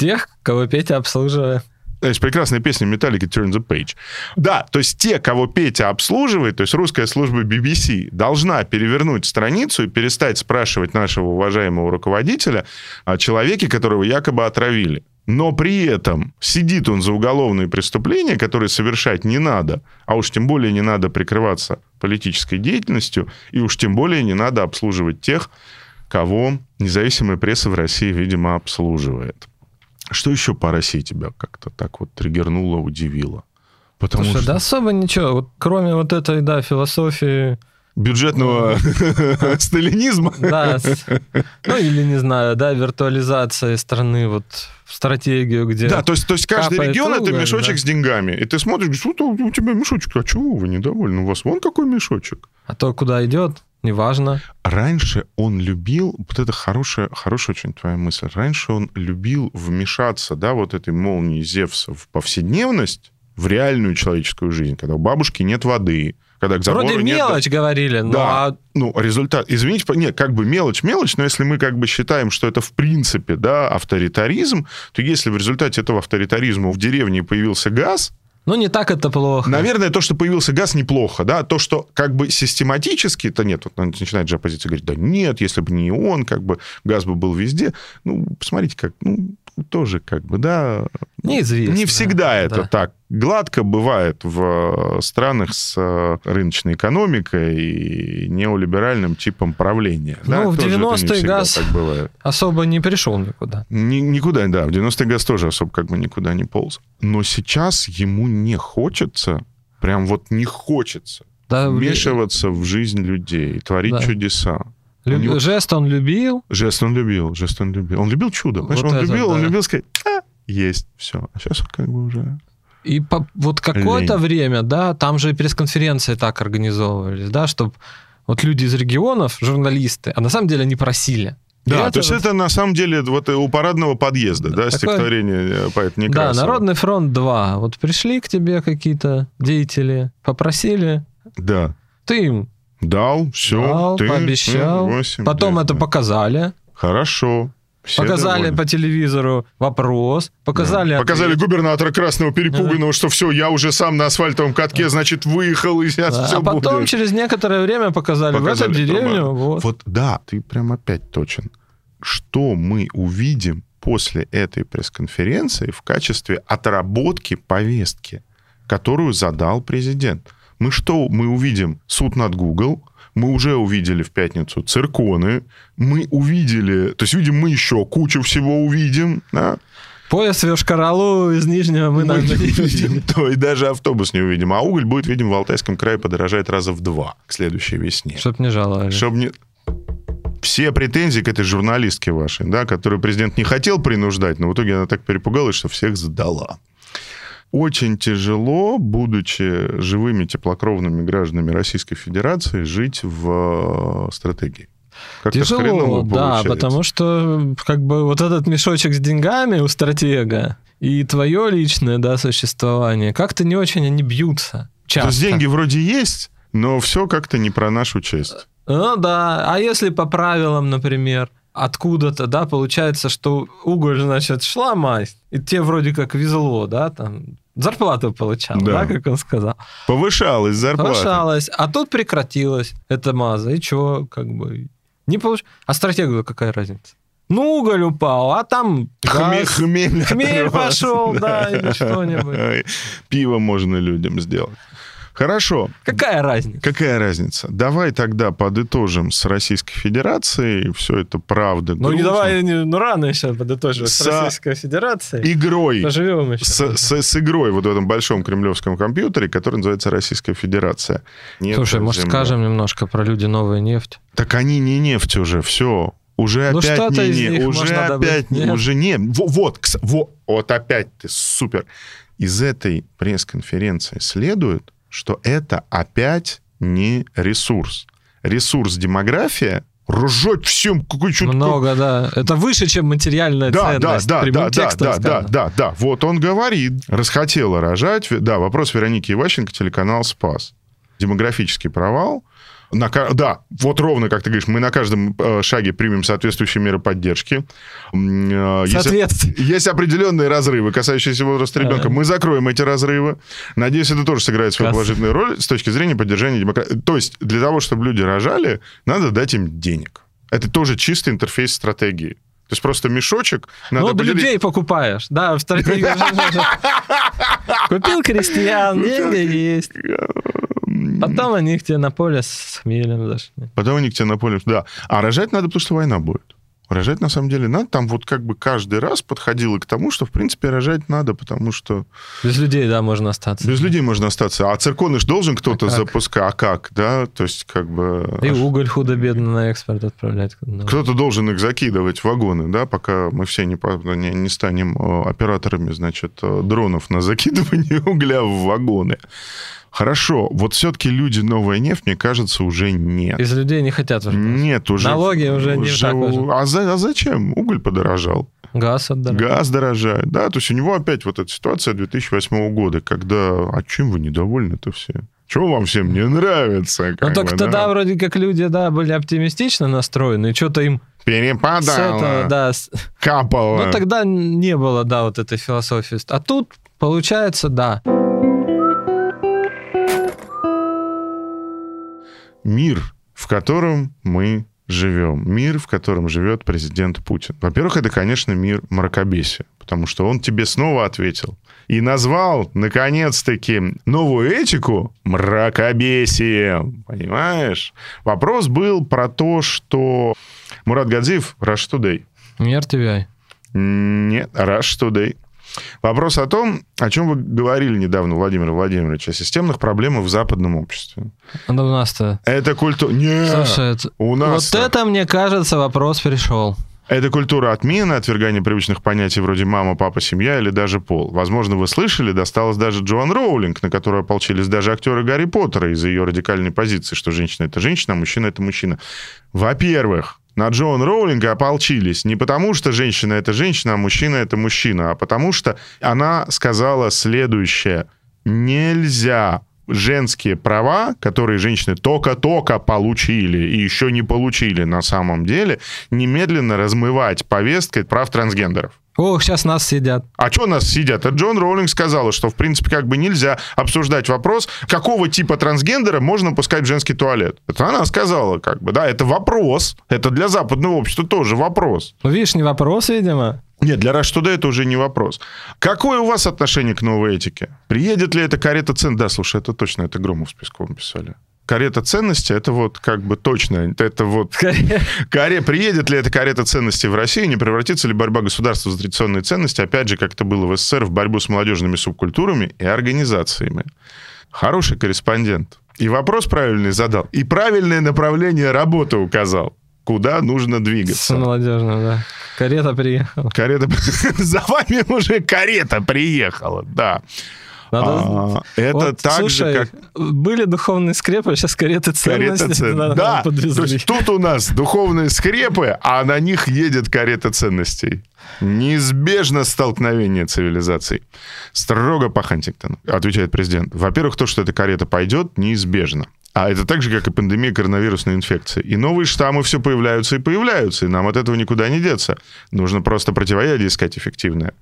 тех, кого Петя обслуживает. Есть прекрасная песня Metallica Turn the Page. Да, то есть те, кого Петя обслуживает, то есть русская служба BBC, должна перевернуть страницу и перестать спрашивать нашего уважаемого руководителя о человеке, которого якобы отравили. Но при этом сидит он за уголовные преступления, которые совершать не надо, а уж тем более не надо прикрываться политической деятельностью, и уж тем более не надо обслуживать тех, кого независимая пресса в России, видимо, обслуживает. Что еще по России тебя как-то так вот триггернуло, удивило? Потому Слушай, что... да особо ничего. Вот, кроме вот этой, да, философии бюджетного <laughs> сталинизма. Да, ну или, не знаю, да, виртуализация страны вот стратегию, где... Да, то есть, то есть каждый регион это мешочек да. с деньгами. И ты смотришь, что у тебя мешочек, а чего вы недовольны? У вас вон какой мешочек. А то куда идет? Неважно. Раньше он любил, вот это хорошая, хорошая очень твоя мысль, раньше он любил вмешаться, да, вот этой молнии Зевса в повседневность, в реальную человеческую жизнь, когда у бабушки нет воды, когда к забору Вроде нет... мелочь говорили, но... Да, а ну, результат... Извините, нет, как бы мелочь, мелочь, но если мы как бы считаем, что это в принципе, да, авторитаризм, то если в результате этого авторитаризма в деревне появился газ, ну, не так это плохо. Наверное, то, что появился газ, неплохо, да. То, что как бы систематически, это нет. Вот начинает же оппозиция говорить, да нет, если бы не он, как бы газ бы был везде. Ну, посмотрите, как, ну, тоже как бы, да... Неизвестно. Не всегда это да. так гладко бывает в э, странах с э, рыночной экономикой и неолиберальным типом правления. Ну, да, в 90-е газ так бывает. особо не пришел никуда. Ни, никуда, да. В 90-е газ тоже особо как бы никуда не полз. Но сейчас ему не хочется, прям вот не хочется да, вмешиваться в жизнь людей, творить да. чудеса. Люб... Него... Жест он любил. Жест он любил, жест он любил. Он любил чудо. Вот он любил, да. он любил сказать, а, есть, все. А сейчас как бы уже... И по, вот какое-то время, да, там же пресс-конференции так организовывались, да, чтобы вот люди из регионов, журналисты, а на самом деле они просили. Да, и то есть это на самом деле вот у парадного подъезда, да, такое... стихотворение э, поэта Некрасова. Да, Народный фронт 2. Вот пришли к тебе какие-то деятели, попросили. Да. Ты им Дал, все, Дал, ты, пообещал. 8, Потом 9, это показали. Хорошо. Все показали довольны. по телевизору вопрос, показали... Да. Показали губернатора Красного перепуганного, да. что все, я уже сам на асфальтовом катке, да. значит, выехал, и сейчас да. все А потом будет. через некоторое время показали, показали в эту деревню. Вот. вот, да, ты прям опять точен. Что мы увидим после этой пресс-конференции в качестве отработки повестки, которую задал президент? Мы что мы увидим? Суд над Google, мы уже увидели в пятницу цирконы, мы увидели, то есть видим мы еще кучу всего увидим, да? Поезд в Йошкар-Олу из Нижнего мы, Мы наверное, не увидим. то и даже автобус не увидим. А уголь будет, видим, в Алтайском крае подорожает раза в два к следующей весне. Чтоб не жаловали. Чтобы не... Все претензии к этой журналистке вашей, да, которую президент не хотел принуждать, но в итоге она так перепугалась, что всех сдала. Очень тяжело, будучи живыми теплокровными гражданами Российской Федерации, жить в э, стратегии. Как-то Тяжело, да, потому что как бы вот этот мешочек с деньгами у стратега и твое личное, да, существование, как-то не очень они бьются. То Часто. есть деньги вроде есть, но все как-то не про нашу честь. Ну да, а если по правилам, например, откуда-то, да, получается, что уголь, значит, шла масть, и тебе вроде как везло, да, там, зарплату получал, Да. да, как он сказал. Повышалась зарплата. Повышалась, а тут прекратилась эта маза, и что, как бы, не получ... А стратегу какая разница? Ну, уголь упал, а там газ, хмель хмель оторвался. пошел, да, или что-нибудь. Пиво можно людям сделать. Хорошо. Какая разница? Какая разница? Давай тогда подытожим с Российской Федерацией. Все это правда. Ну, не грустно. давай, не- ну, рано еще подытоживать с Со Российской Федерацией. Игрой. Поживем еще. С, с- с игрой вот в этом большом кремлевском компьютере, который называется Российская Федерация. Нет Слушай, может, скажем немножко про люди новая нефть? Так они не нефть уже, все. Уже Ну, опять не, не- них уже добыть, опять не, уже не. Во- Вот, кс- во- вот опять ты супер. Из этой пресс-конференции следует, что это опять не ресурс. Ресурс демография ржет всем какой что Много, да. Это выше, чем материальная да, да, ценность. да, да, да, да, да, сказано. да, да. Вот он говорит. Расхотела рожать. Да, вопрос Вероники Иващенко, телеканал «Спас». Демографический провал. На, да, вот ровно, как ты говоришь, мы на каждом э, шаге примем соответствующие меры поддержки. М, э, есть- Соответственно. есть определенные разрывы, касающиеся возраста ребенка. Мы закроем эти разрывы. Надеюсь, это тоже сыграет свою Кас- положительную роль с точки зрения поддержания демократии. То есть для того, чтобы люди рожали, надо дать им денег. Это тоже чистый интерфейс стратегии. То есть просто мешочек надо Ну, для поделить. людей покупаешь. Да, в стратегии. <laughs> Купил крестьян, деньги есть. Потом они к тебе на поле с хмелем зашли. Потом они к тебе на поле... Да. А рожать надо, потому что война будет. Рожать, на самом деле, надо. Там вот как бы каждый раз подходило к тому, что, в принципе, рожать надо, потому что Без людей, да, можно остаться. без людей можно остаться. А цирконы ж должен кто-то А запускать. А как, да? То есть, как бы... И аж- уголь худо-бедно на экспорт отправлять. куда-то. Кто-то должен их закидывать в вагоны, да, пока мы все не, не, не станем э, операторами, значит, э, дронов на закидывание <laughs> угля в вагоны. Хорошо, вот все-таки люди новая нефть, мне кажется, уже нет. Из людей не хотят уже. Нет, уже... Налоги уже не так важны. А, за- а зачем? Уголь подорожал. Газ отдали. Газ дорожает. Да, то есть у него опять вот эта ситуация 2008 года, когда... А чем вы недовольны-то все? Чего вам всем не нравится? Ну, так бы, тогда да? вроде как люди, да, были оптимистично настроены, и что-то им с Перепадало, этого, да, с- капало. Ну, тогда не было, да, вот этой философии. А тут, получается, да. Мир, в котором мы живем. Мир, в котором живет президент Путин. Во-первых, это, конечно, мир мракобесия, потому что он тебе снова ответил и назвал, наконец-таки, новую этику мракобесием. Понимаешь? Вопрос был про то, что Мурат Гадзиев, Rush Today. Не RTVI. Нет, Rush Today. Вопрос о том, о чем вы говорили недавно, Владимир Владимирович, о системных проблемах в западном обществе. А у нас-то... Это культура... Нет, Слушай, у нас вот это, мне кажется, вопрос пришел. Это культура отмены, отвергания привычных понятий вроде мама, папа, семья или даже пол. Возможно, вы слышали, досталось даже Джоан Роулинг, на которую ополчились даже актеры Гарри Поттера из-за ее радикальной позиции, что женщина — это женщина, а мужчина — это мужчина. Во-первых, на Джоан Роулинг ополчились не потому, что женщина — это женщина, а мужчина — это мужчина, а потому что она сказала следующее. Нельзя женские права, которые женщины только-только получили и еще не получили на самом деле, немедленно размывать повесткой прав трансгендеров. Ох, сейчас нас сидят. А что нас сидят? А Джон Роулинг сказала, что, в принципе, как бы нельзя обсуждать вопрос, какого типа трансгендера можно пускать в женский туалет. Это она сказала, как бы, да, это вопрос. Это для западного общества тоже вопрос. Ну, видишь, не вопрос, видимо. Нет, для Today это уже не вопрос. Какое у вас отношение к новой этике? Приедет ли эта карета цен? Да, слушай, это точно, это Громов с Песковым писали. Карета ценности, это вот как бы точно, это вот... <laughs> Каре... Приедет ли эта карета ценности в Россию, не превратится ли борьба государства за традиционные ценности, опять же, как это было в СССР, в борьбу с молодежными субкультурами и организациями? Хороший корреспондент. И вопрос правильный задал. И правильное направление работы указал куда нужно двигаться. Молодежно, да. Карета приехала. Карета... <laughs> За вами уже карета приехала, да. Надо... А, это вот, так слушай, же, как... Были духовные скрепы, сейчас кареты ценности. Карета цен... <laughs> да, да. то есть тут у нас духовные скрепы, а на них едет карета ценностей. Неизбежно столкновение цивилизаций. Строго по Хантингтону, отвечает президент. Во-первых, то, что эта карета пойдет, неизбежно. А это так же, как и пандемия коронавирусной инфекции. И новые штаммы все появляются и появляются, и нам от этого никуда не деться. Нужно просто противоядие искать эффективное.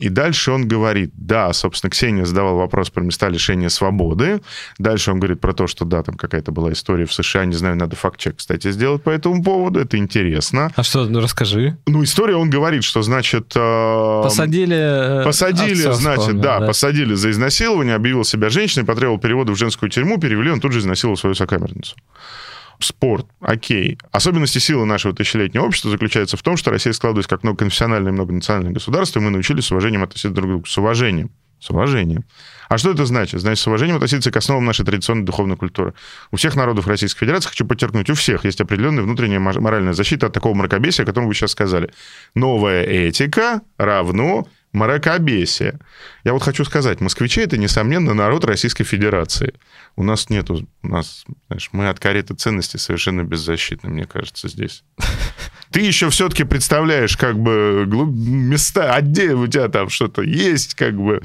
И дальше он говорит, да, собственно, Ксения задавал вопрос про места лишения свободы. Дальше он говорит про то, что да, там какая-то была история в США, не знаю, надо факт-чек, кстати, сделать по этому поводу, это интересно. А что, ну расскажи. Ну, история, он говорит, что, значит... Э, посадили... Э, посадили, значит, вспомнил, да, да, посадили за изнасилование, объявил себя женщиной, потребовал перевода в женскую тюрьму, перевели, он тут же изнасиловал свою сокамерницу спорт, окей. Особенности силы нашего тысячелетнего общества заключаются в том, что Россия складывается как многоконфессиональное и многонациональное государство, и мы научились с уважением относиться друг к другу. С уважением. С уважением. А что это значит? Значит, с уважением относиться к основам нашей традиционной духовной культуры. У всех народов Российской Федерации, хочу подчеркнуть, у всех есть определенная внутренняя моральная защита от такого мракобесия, о котором вы сейчас сказали. Новая этика равно мракобесие. Я вот хочу сказать, москвичи – это, несомненно, народ Российской Федерации. У нас нету, у нас, знаешь, мы от кареты ценностей совершенно беззащитны, мне кажется, здесь. <laughs> Ты еще все-таки представляешь, как бы, глуб... места, отдельно у тебя там что-то есть, как бы,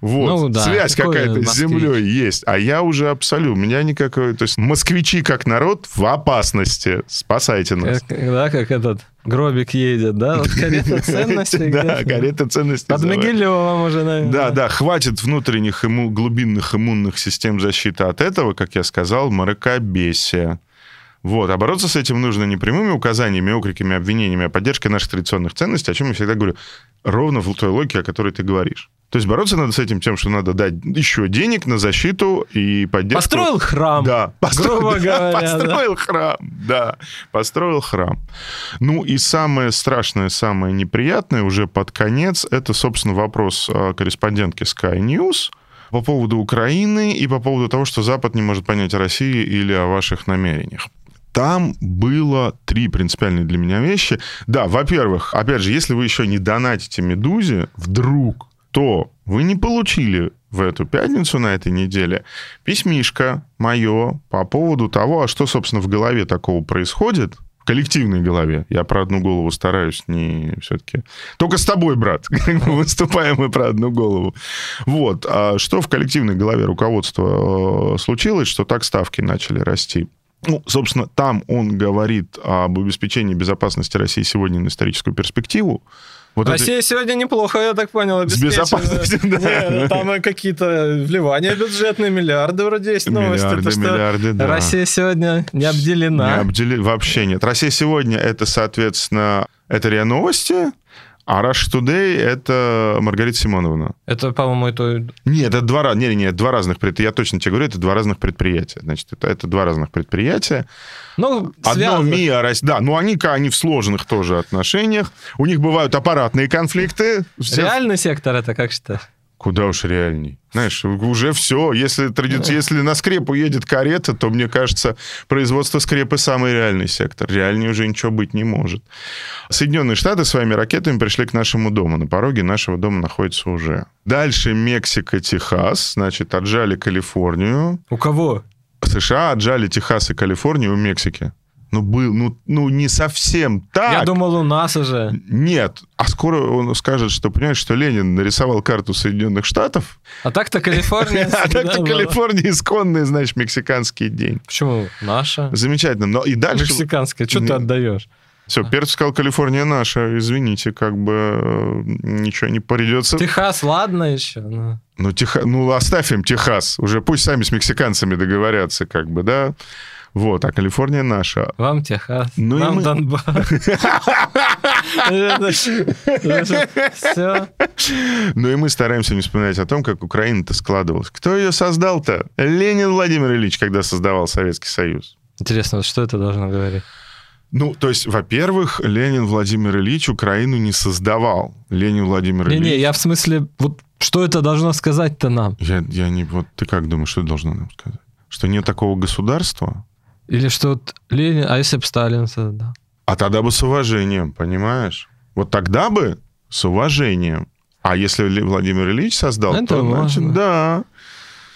вот, ну, да, связь какая-то с землей есть. А я уже абсолютно, у меня никакой, то есть москвичи как народ в опасности, спасайте нас. Как, да, как этот Гробик едет, да? Вот карета <laughs> ценностей. Да, карета ценностей. Под Могилевым уже, наверное. Да, да, хватит внутренних глубинных иммунных систем защиты от этого, как я сказал, мракобесия. Вот. А бороться с этим нужно не прямыми указаниями, окриками, обвинениями, а поддержкой наших традиционных ценностей, о чем я всегда говорю, ровно в той логике, о которой ты говоришь. То есть бороться надо с этим тем, что надо дать еще денег на защиту и поддержку. Построил храм. Да, построил, грубо да, построил да. храм. Да, построил храм. Ну и самое страшное, самое неприятное уже под конец, это, собственно, вопрос а, корреспондентки Sky News по поводу Украины и по поводу того, что Запад не может понять о России или о ваших намерениях. Там было три принципиальные для меня вещи. Да, во-первых, опять же, если вы еще не донатите «Медузе», вдруг, то вы не получили в эту пятницу на этой неделе письмишко мое по поводу того, а что, собственно, в голове такого происходит, в коллективной голове. Я про одну голову стараюсь не все-таки... Только с тобой, брат, <laughs> выступаем мы про одну голову. Вот. А что в коллективной голове руководства э, случилось, что так ставки начали расти? Ну, собственно, там он говорит об обеспечении безопасности России сегодня на историческую перспективу. Вот Россия это... сегодня неплохо, я так понял, безопасностью, да. Нет, <laughs> там какие-то вливания бюджетные, миллиарды вроде есть новости. Миллиарды, то, миллиарды, да. Россия сегодня не обделена. Не обделена, вообще нет. Россия сегодня, это, соответственно, это РИА Новости, а Rush Today — это Маргарита Симоновна. Это, по-моему, это... Нет, это два, не, не, два разных предприятия. Я точно тебе говорю, это два разных предприятия. Значит, это, это два разных предприятия. Ну, Одно МИА, да, но они, они в сложных тоже отношениях. У них бывают аппаратные конфликты. Реальный сектор это как считаешь? Куда уж реальней. Знаешь, уже все. Если, традиц... если на скрепу едет карета, то, мне кажется, производство скрепы самый реальный сектор. Реальнее уже ничего быть не может. Соединенные Штаты своими ракетами пришли к нашему дому. На пороге нашего дома находится уже. Дальше Мексика, Техас. Значит, отжали Калифорнию. У кого? США отжали Техас и Калифорнию у Мексики. Ну, был, ну, ну, не совсем так. Я думал, у нас уже. Нет. А скоро он скажет, что, понимаешь, что Ленин нарисовал карту Соединенных Штатов. А так-то Калифорния. <laughs> А так-то Калифорния исконный, значит, мексиканский день. Почему? Наша. Замечательно. Но и дальше... Мексиканская. Что ты отдаешь? Все, Перц сказал, Калифорния наша, извините, как бы э, ничего не придется. Техас, ладно еще. Но... Ну, Теха... ну, оставь им Техас, уже пусть сами с мексиканцами договорятся, как бы, да. Вот, а Калифорния наша. Вам Техас, ну, нам мы... Донбасс. Все. Ну и мы стараемся не вспоминать о том, как Украина-то складывалась. Кто ее создал-то? Ленин Владимир Ильич, когда создавал Советский Союз. Интересно, что это должно говорить? Ну, то есть, во-первых, Ленин Владимир Ильич Украину не создавал. Ленин Владимир не, Ильич... Не-не, я в смысле, вот что это должно сказать-то нам? Я, я не... Вот ты как думаешь, что это должно нам сказать? Что нет такого государства? Или что вот Ленин, а если бы Сталин создал? А тогда бы с уважением, понимаешь? Вот тогда бы с уважением. А если Владимир Ильич создал, это то важно. значит, да.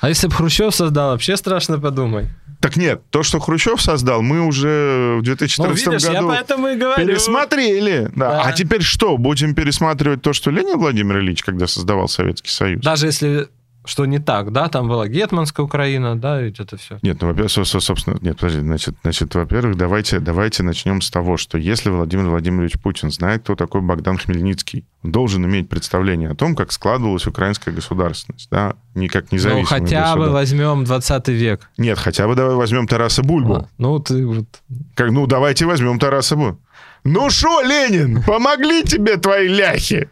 А если бы Хрущев создал, вообще страшно подумать. Так нет, то, что Хрущев создал, мы уже в 2014 ну, видишь, году я поэтому и говорю. пересмотрели. Да. Да. А теперь что, будем пересматривать то, что Ленин Владимир Ильич, когда создавал Советский Союз? Даже если что не так, да, там была Гетманская Украина, да, ведь это все. Нет, ну, во-первых, собственно, нет, подожди, значит, значит, во-первых, давайте, давайте начнем с того, что если Владимир Владимирович Путин знает, кто такой Богдан Хмельницкий, он должен иметь представление о том, как складывалась украинская государственность, да, не как независимое Ну, хотя бы возьмем 20 век. Нет, хотя бы давай возьмем Тараса Бульбу. А, ну, ты вот... Как, ну, давайте возьмем Тараса Бульбу. Ну что, Ленин, помогли тебе твои ляхи?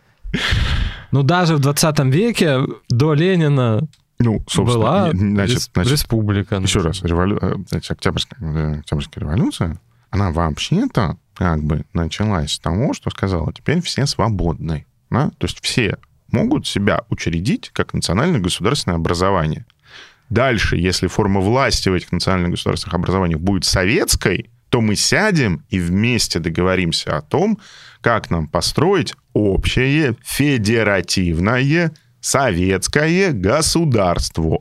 Ну, даже в 20 веке до Ленина ну, собственно, была значит, значит, республика. Еще раз, револю... Э, значит, октябрьская, э, октябрьская революция, она вообще-то как бы началась с того, что сказала, теперь все свободны. Да? То есть все могут себя учредить как национальное государственное образование. Дальше, если форма власти в этих национальных государственных образованиях будет советской, то мы сядем и вместе договоримся о том, как нам построить общее федеративное советское государство.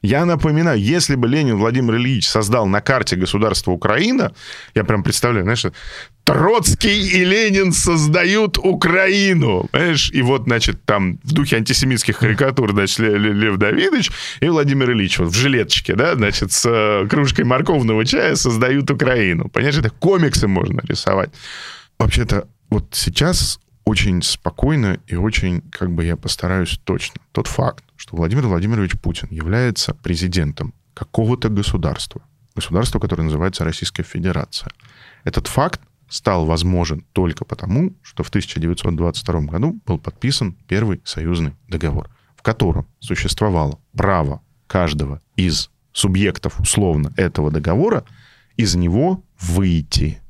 Я напоминаю, если бы Ленин Владимир Ильич создал на карте государство Украина, я прям представляю, знаешь, Троцкий и Ленин создают Украину. Понимаешь? И вот, значит, там в духе антисемитских карикатур, значит, Лев Давидович и Владимир Ильич вот в жилеточке, да, значит, с э, кружкой морковного чая создают Украину. Понимаешь, это комиксы можно рисовать. Вообще-то, вот сейчас очень спокойно и очень, как бы я постараюсь точно. Тот факт, что Владимир Владимирович Путин является президентом какого-то государства, государства, которое называется Российская Федерация. Этот факт стал возможен только потому, что в 1922 году был подписан первый союзный договор, в котором существовало право каждого из субъектов условно этого договора из него выйти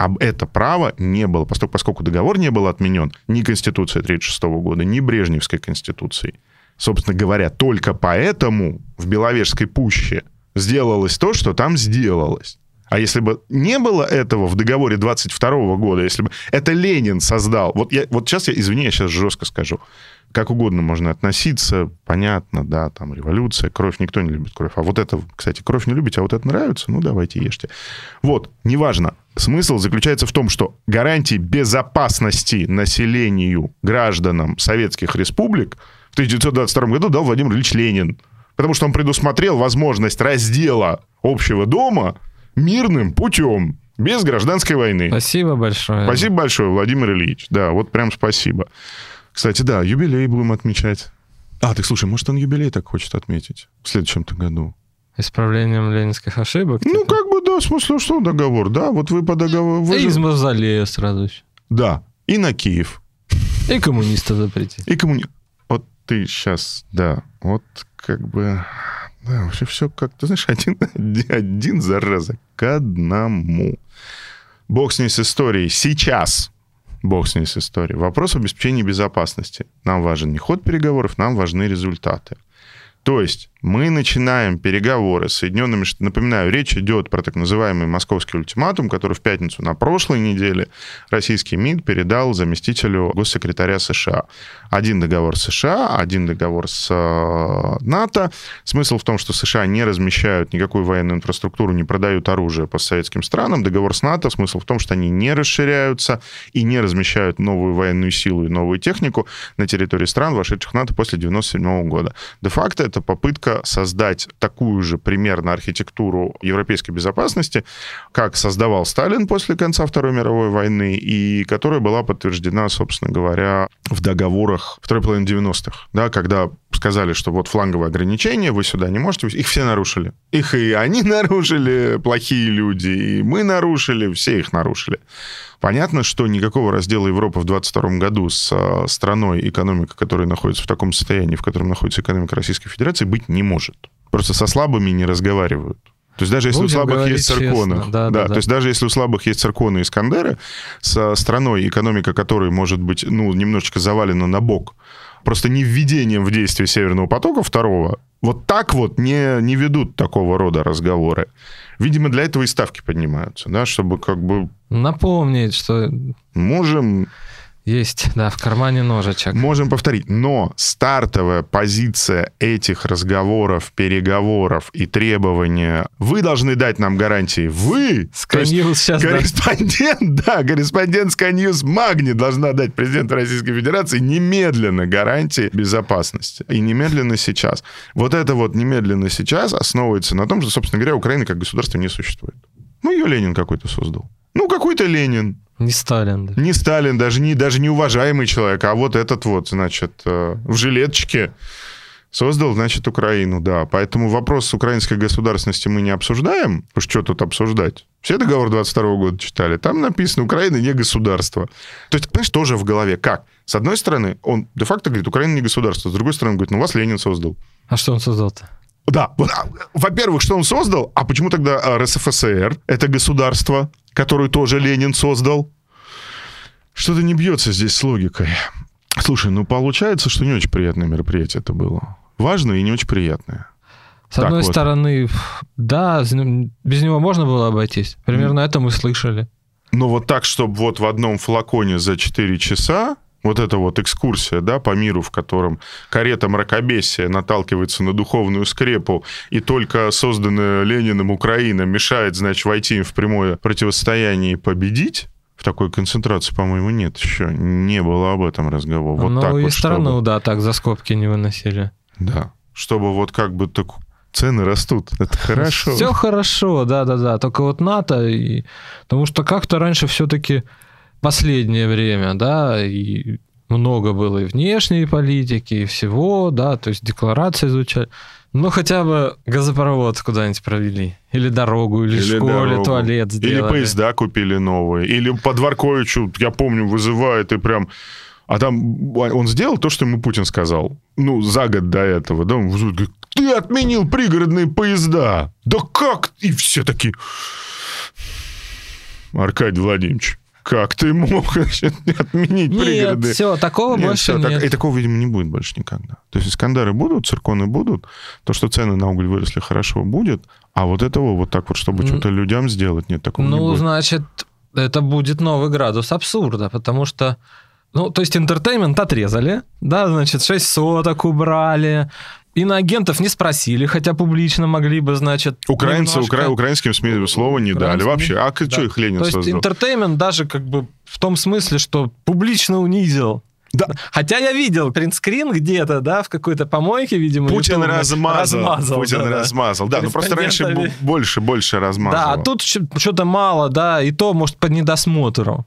об это право не было, поскольку, поскольку договор не был отменен ни Конституцией 1936 года, ни Брежневской Конституцией. Собственно говоря, только поэтому в Беловежской пуще сделалось то, что там сделалось. А если бы не было этого в договоре 22 года, если бы это Ленин создал, вот, я, вот сейчас я, извини, я сейчас жестко скажу, как угодно можно относиться, понятно, да, там революция, кровь, никто не любит кровь. А вот это, кстати, кровь не любите, а вот это нравится, ну давайте ешьте. Вот, неважно. Смысл заключается в том, что гарантии безопасности населению, гражданам советских республик в 1922 году дал Владимир Ильич Ленин. Потому что он предусмотрел возможность раздела общего дома мирным путем, без гражданской войны. Спасибо большое. Спасибо большое, Владимир Ильич. Да, вот прям спасибо. Кстати, да, юбилей будем отмечать. А, ты слушай, может, он юбилей так хочет отметить в следующем-то году? Исправлением ленинских ошибок? Ну, типа? как бы, да, в смысле, что договор, да, вот вы по договору... Вы... И из Мавзолея сразу еще. Да, и на Киев. И коммунистов запретить. И коммуни... Вот ты сейчас, да, вот как бы... Да, вообще все как, ты знаешь, <laughs> один, один зараза к одному. Бог с ней с историей. Сейчас бог с ней с историей. Вопрос обеспечения безопасности. Нам важен не ход переговоров, нам важны результаты. То есть мы начинаем переговоры с Соединенными Штатами. Напоминаю, речь идет про так называемый московский ультиматум, который в пятницу на прошлой неделе российский МИД передал заместителю госсекретаря США. Один договор с США, один договор с э, НАТО. Смысл в том, что США не размещают никакую военную инфраструктуру, не продают оружие по советским странам. Договор с НАТО, смысл в том, что они не расширяются и не размещают новую военную силу и новую технику на территории стран, вошедших в НАТО после 1997 года. Де-факто это попытка создать такую же примерно архитектуру европейской безопасности, как создавал Сталин после конца Второй мировой войны, и которая была подтверждена, собственно говоря, в договорах второй половины 90-х, да, когда сказали, что вот фланговые ограничения, вы сюда не можете, их все нарушили. Их и они <laughs> нарушили, плохие люди, и мы нарушили, все их нарушили. Понятно, что никакого раздела Европы в 2022 году с э, страной, экономика, которая находится в таком состоянии, в котором находится экономика Российской Федерации, быть не может. Просто со слабыми не разговаривают. То есть даже если Будем у слабых есть цирконы, да, да, да, да, то есть даже если у слабых есть цирконы и Искандеры, со страной, экономика которой может быть, ну, немножечко завалена на бок, просто не введением в действие Северного потока второго, вот так вот не, не ведут такого рода разговоры. Видимо, для этого и ставки поднимаются, да, чтобы как бы... Напомнить, что... Можем есть, да, в кармане ножичек. Можем повторить. Но стартовая позиция этих разговоров, переговоров и требования, вы должны дать нам гарантии. Вы, Sky сейчас, корреспондент, да. да, корреспондент <laughs> News Магни должна дать президенту Российской Федерации немедленно гарантии безопасности. И немедленно сейчас. Вот это вот немедленно сейчас основывается на том, что, собственно говоря, Украина как государство не существует. Ну, ее Ленин какой-то создал. Ну, какой-то Ленин. Не Сталин. Да. Не Сталин, даже не, даже не уважаемый человек, а вот этот вот, значит, э, в жилеточке создал, значит, Украину, да. Поэтому вопрос украинской государственности мы не обсуждаем. Уж что тут обсуждать? Все договор 22 года читали. Там написано, Украина не государство. То есть, понимаешь, тоже в голове. Как? С одной стороны, он де-факто говорит, Украина не государство. С другой стороны, он говорит, ну вас Ленин создал. А что он создал-то? Да. Во-первых, что он создал? А почему тогда а, РСФСР? Это государство, которую тоже Ленин создал. Что-то не бьется здесь с логикой. Слушай, ну получается, что не очень приятное мероприятие это было. Важное и не очень приятное. С так одной вот. стороны, да, без него можно было обойтись. Примерно mm. это мы слышали. Но вот так, чтобы вот в одном флаконе за 4 часа, вот эта вот экскурсия, да, по миру, в котором карета мракобесия наталкивается на духовную скрепу, и только созданная Лениным Украина мешает, значит, войти им в прямое противостояние и победить, в такой концентрации, по-моему, нет еще. Не было об этом разговора. Вот ну, так и вот, страну, чтобы... да, так за скобки не выносили. Да. Чтобы вот как бы так цены растут. Это <laughs> хорошо. Все хорошо, да-да-да. Только вот НАТО, и... потому что как-то раньше все-таки последнее время, да, и много было и внешней политики, и всего, да, то есть декларации изучали. Ну, хотя бы газопровод куда-нибудь провели. Или дорогу, или, или школе дорогу. туалет сделали. Или поезда купили новые. Или по Дворковичу, я помню, вызывает и прям... А там он сделал то, что ему Путин сказал. Ну, за год до этого. Да, он говорит, ты отменил пригородные поезда. Да как? И все таки Аркадий Владимирович, как ты мог <laughs> отменить нет, пригороды? Все, такого нет, больше все, нет. Так, и такого, видимо, не будет больше никогда. То есть Искандеры будут, цирконы будут, то, что цены на уголь выросли хорошо, будет, а вот этого вот так вот, чтобы что-то людям сделать, нет такого Ну, не будет. значит, это будет новый градус абсурда, потому что ну, то есть интертеймент отрезали, да, значит, 6 соток убрали, Иноагентов не спросили, хотя публично могли бы, значит... Украинцы немножко... укра... украинским СМИ слова не дали вообще. А да. что их Ленин То есть создал? интертеймент даже как бы в том смысле, что публично унизил да. Хотя я видел принтскрин где-то, да, в какой-то помойке, видимо. Путин размазал. размазал. Путин да, размазал. Да, ну просто раньше больше, больше размазал. Да, а тут что-то мало, да, и то, может, по недосмотру.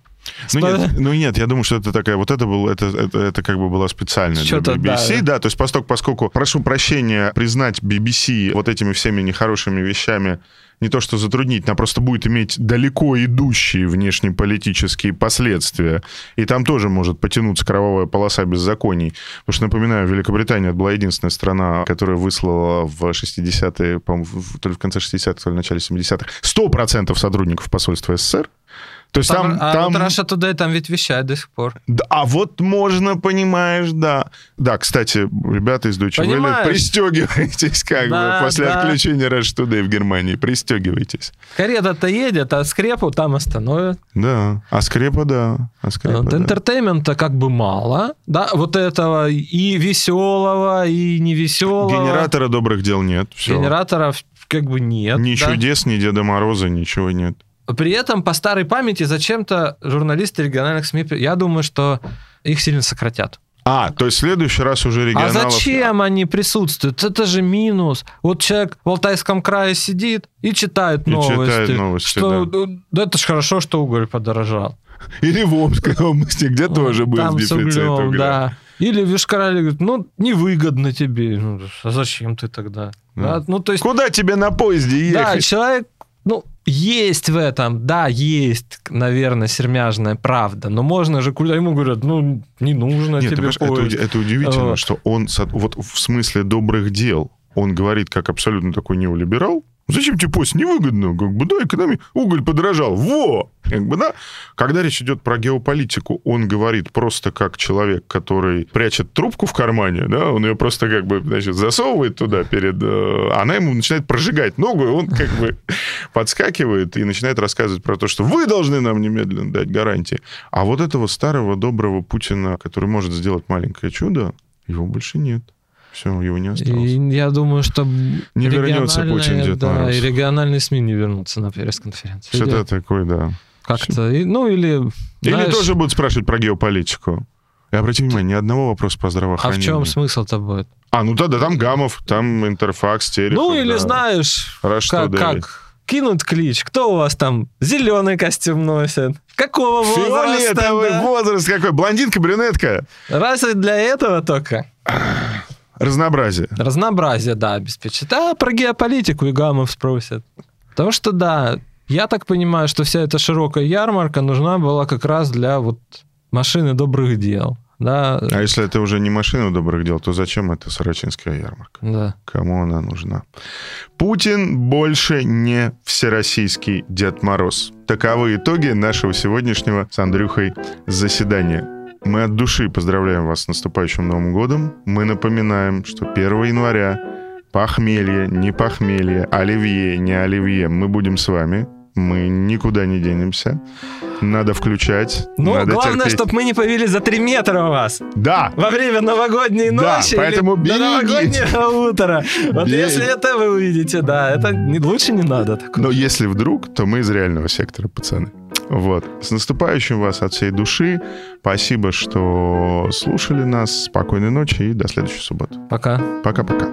Ну нет, ну нет, я думаю, что это такая, вот это был, это, это, это как бы была специальная для BBC, да, да, то есть поскольку, поскольку, прошу прощения, признать BBC вот этими всеми нехорошими вещами не то что затруднить, она просто будет иметь далеко идущие внешнеполитические последствия. И там тоже может потянуться кровавая полоса беззаконий. Потому что, напоминаю, Великобритания была единственная страна, которая выслала в 60-е, по-моему, то ли в конце 60-х, то ли в начале 70-х, 100% сотрудников посольства СССР. То есть там... А там... вот Russia Today там ведь вещает до сих пор. Да, а вот можно, понимаешь, да. Да, кстати, ребята из Deutsche Welle, пристегивайтесь как да, бы после да. отключения Russia Today в Германии. Пристегивайтесь. Карета-то едет, а скрепу там остановят. Да, а скрепа, да. А скрепа, вот, да. Entertainment а как бы мало, да, вот этого и веселого, и невеселого. Генератора добрых дел нет. Все. Генераторов как бы нет. Ни да? чудес, ни Деда Мороза, ничего нет. При этом по старой памяти зачем-то журналисты региональных СМИ, я думаю, что их сильно сократят. А, то есть в следующий раз уже регионалов... А зачем они присутствуют? Это же минус. Вот человек в Алтайском крае сидит и читает новости. И читает новости, что, да. да. Это же хорошо, что уголь подорожал. <laughs> Или в Омской области, где вот, тоже был там дефицит углем, угля. Да. Или в Йошкар-Оле говорит, ну, невыгодно тебе. Ну, а зачем ты тогда? Да. Да? Ну, то есть... Куда тебе на поезде ехать? Да, человек ну, есть в этом, да, есть, наверное, сермяжная правда, но можно же, куда ему говорят, ну, не нужно Нет, тебе это, поезд. это удивительно, Вот. что он вот в смысле добрых дел он говорит как абсолютно такой неолиберал. Зачем тебе поезд? Невыгодно. Как бы, да, экономия. Уголь подорожал. Во! Как бы, да. Когда речь идет про геополитику, он говорит просто как человек, который прячет трубку в кармане, да, он ее просто как бы, значит, засовывает туда перед... э, Она ему начинает прожигать ногу, и он как бы <laughs> подскакивает и начинает рассказывать про то, что вы должны нам немедленно дать гарантии. А вот этого старого доброго Путина, который может сделать маленькое чудо, его больше нет. Все, его не осталось. И я думаю, что Не вернется Путин, Дед да, Мороз. и региональные СМИ не вернутся на пресс-конференцию. Что-то Или такое, да. Как-то, и- ну или... Или знаешь, тоже будут спрашивать про геополитику. И обрати внимание, ни одного вопроса по А в здравоохранению. чем смысл-то будет? А, ну тогда там Гамов, там Интерфакс, Терехов. ну или да. знаешь, Rush как, как кинут клич, кто у вас там зеленый костюм носит? Какого возраста? Фиолетовый да? возраст какой? Блондинка, брюнетка. Разве для этого только? <sighs> Разнообразие. Разнообразие, да, обеспечит. А про геополитику и гаммов спросят. Потому что, да, я так понимаю, что вся эта широкая ярмарка нужна была как раз для вот машины добрых дел. Да, А если это уже не машина добрых дел, то зачем это Сорочинская ярмарка? да. Кому она нужна? Путин больше не всероссийский Дед Мороз. Таковы итоги нашего сегодняшнего с Андрюхой заседания. Мы от души поздравляем вас с наступающим Новым годом. Мы напоминаем, что 1 января похмелье, не похмелье, оливье, не оливье. Мы будем с вами. Мы никуда не денемся. Надо включать. Ну, надо главное, терпеть. чтобы мы не появились за три метра у вас Да, во время новогодней Да, ночи поэтому или до новогоднего утра. Вот Берегите. если это вы увидите, да, это не- лучше не надо такого. Но если вдруг, то мы из реального сектора, пацаны. Вот. С наступающим вас от всей души. Спасибо, что слушали нас. Спокойной ночи и до следующей субботы. Пока. Пока-пока.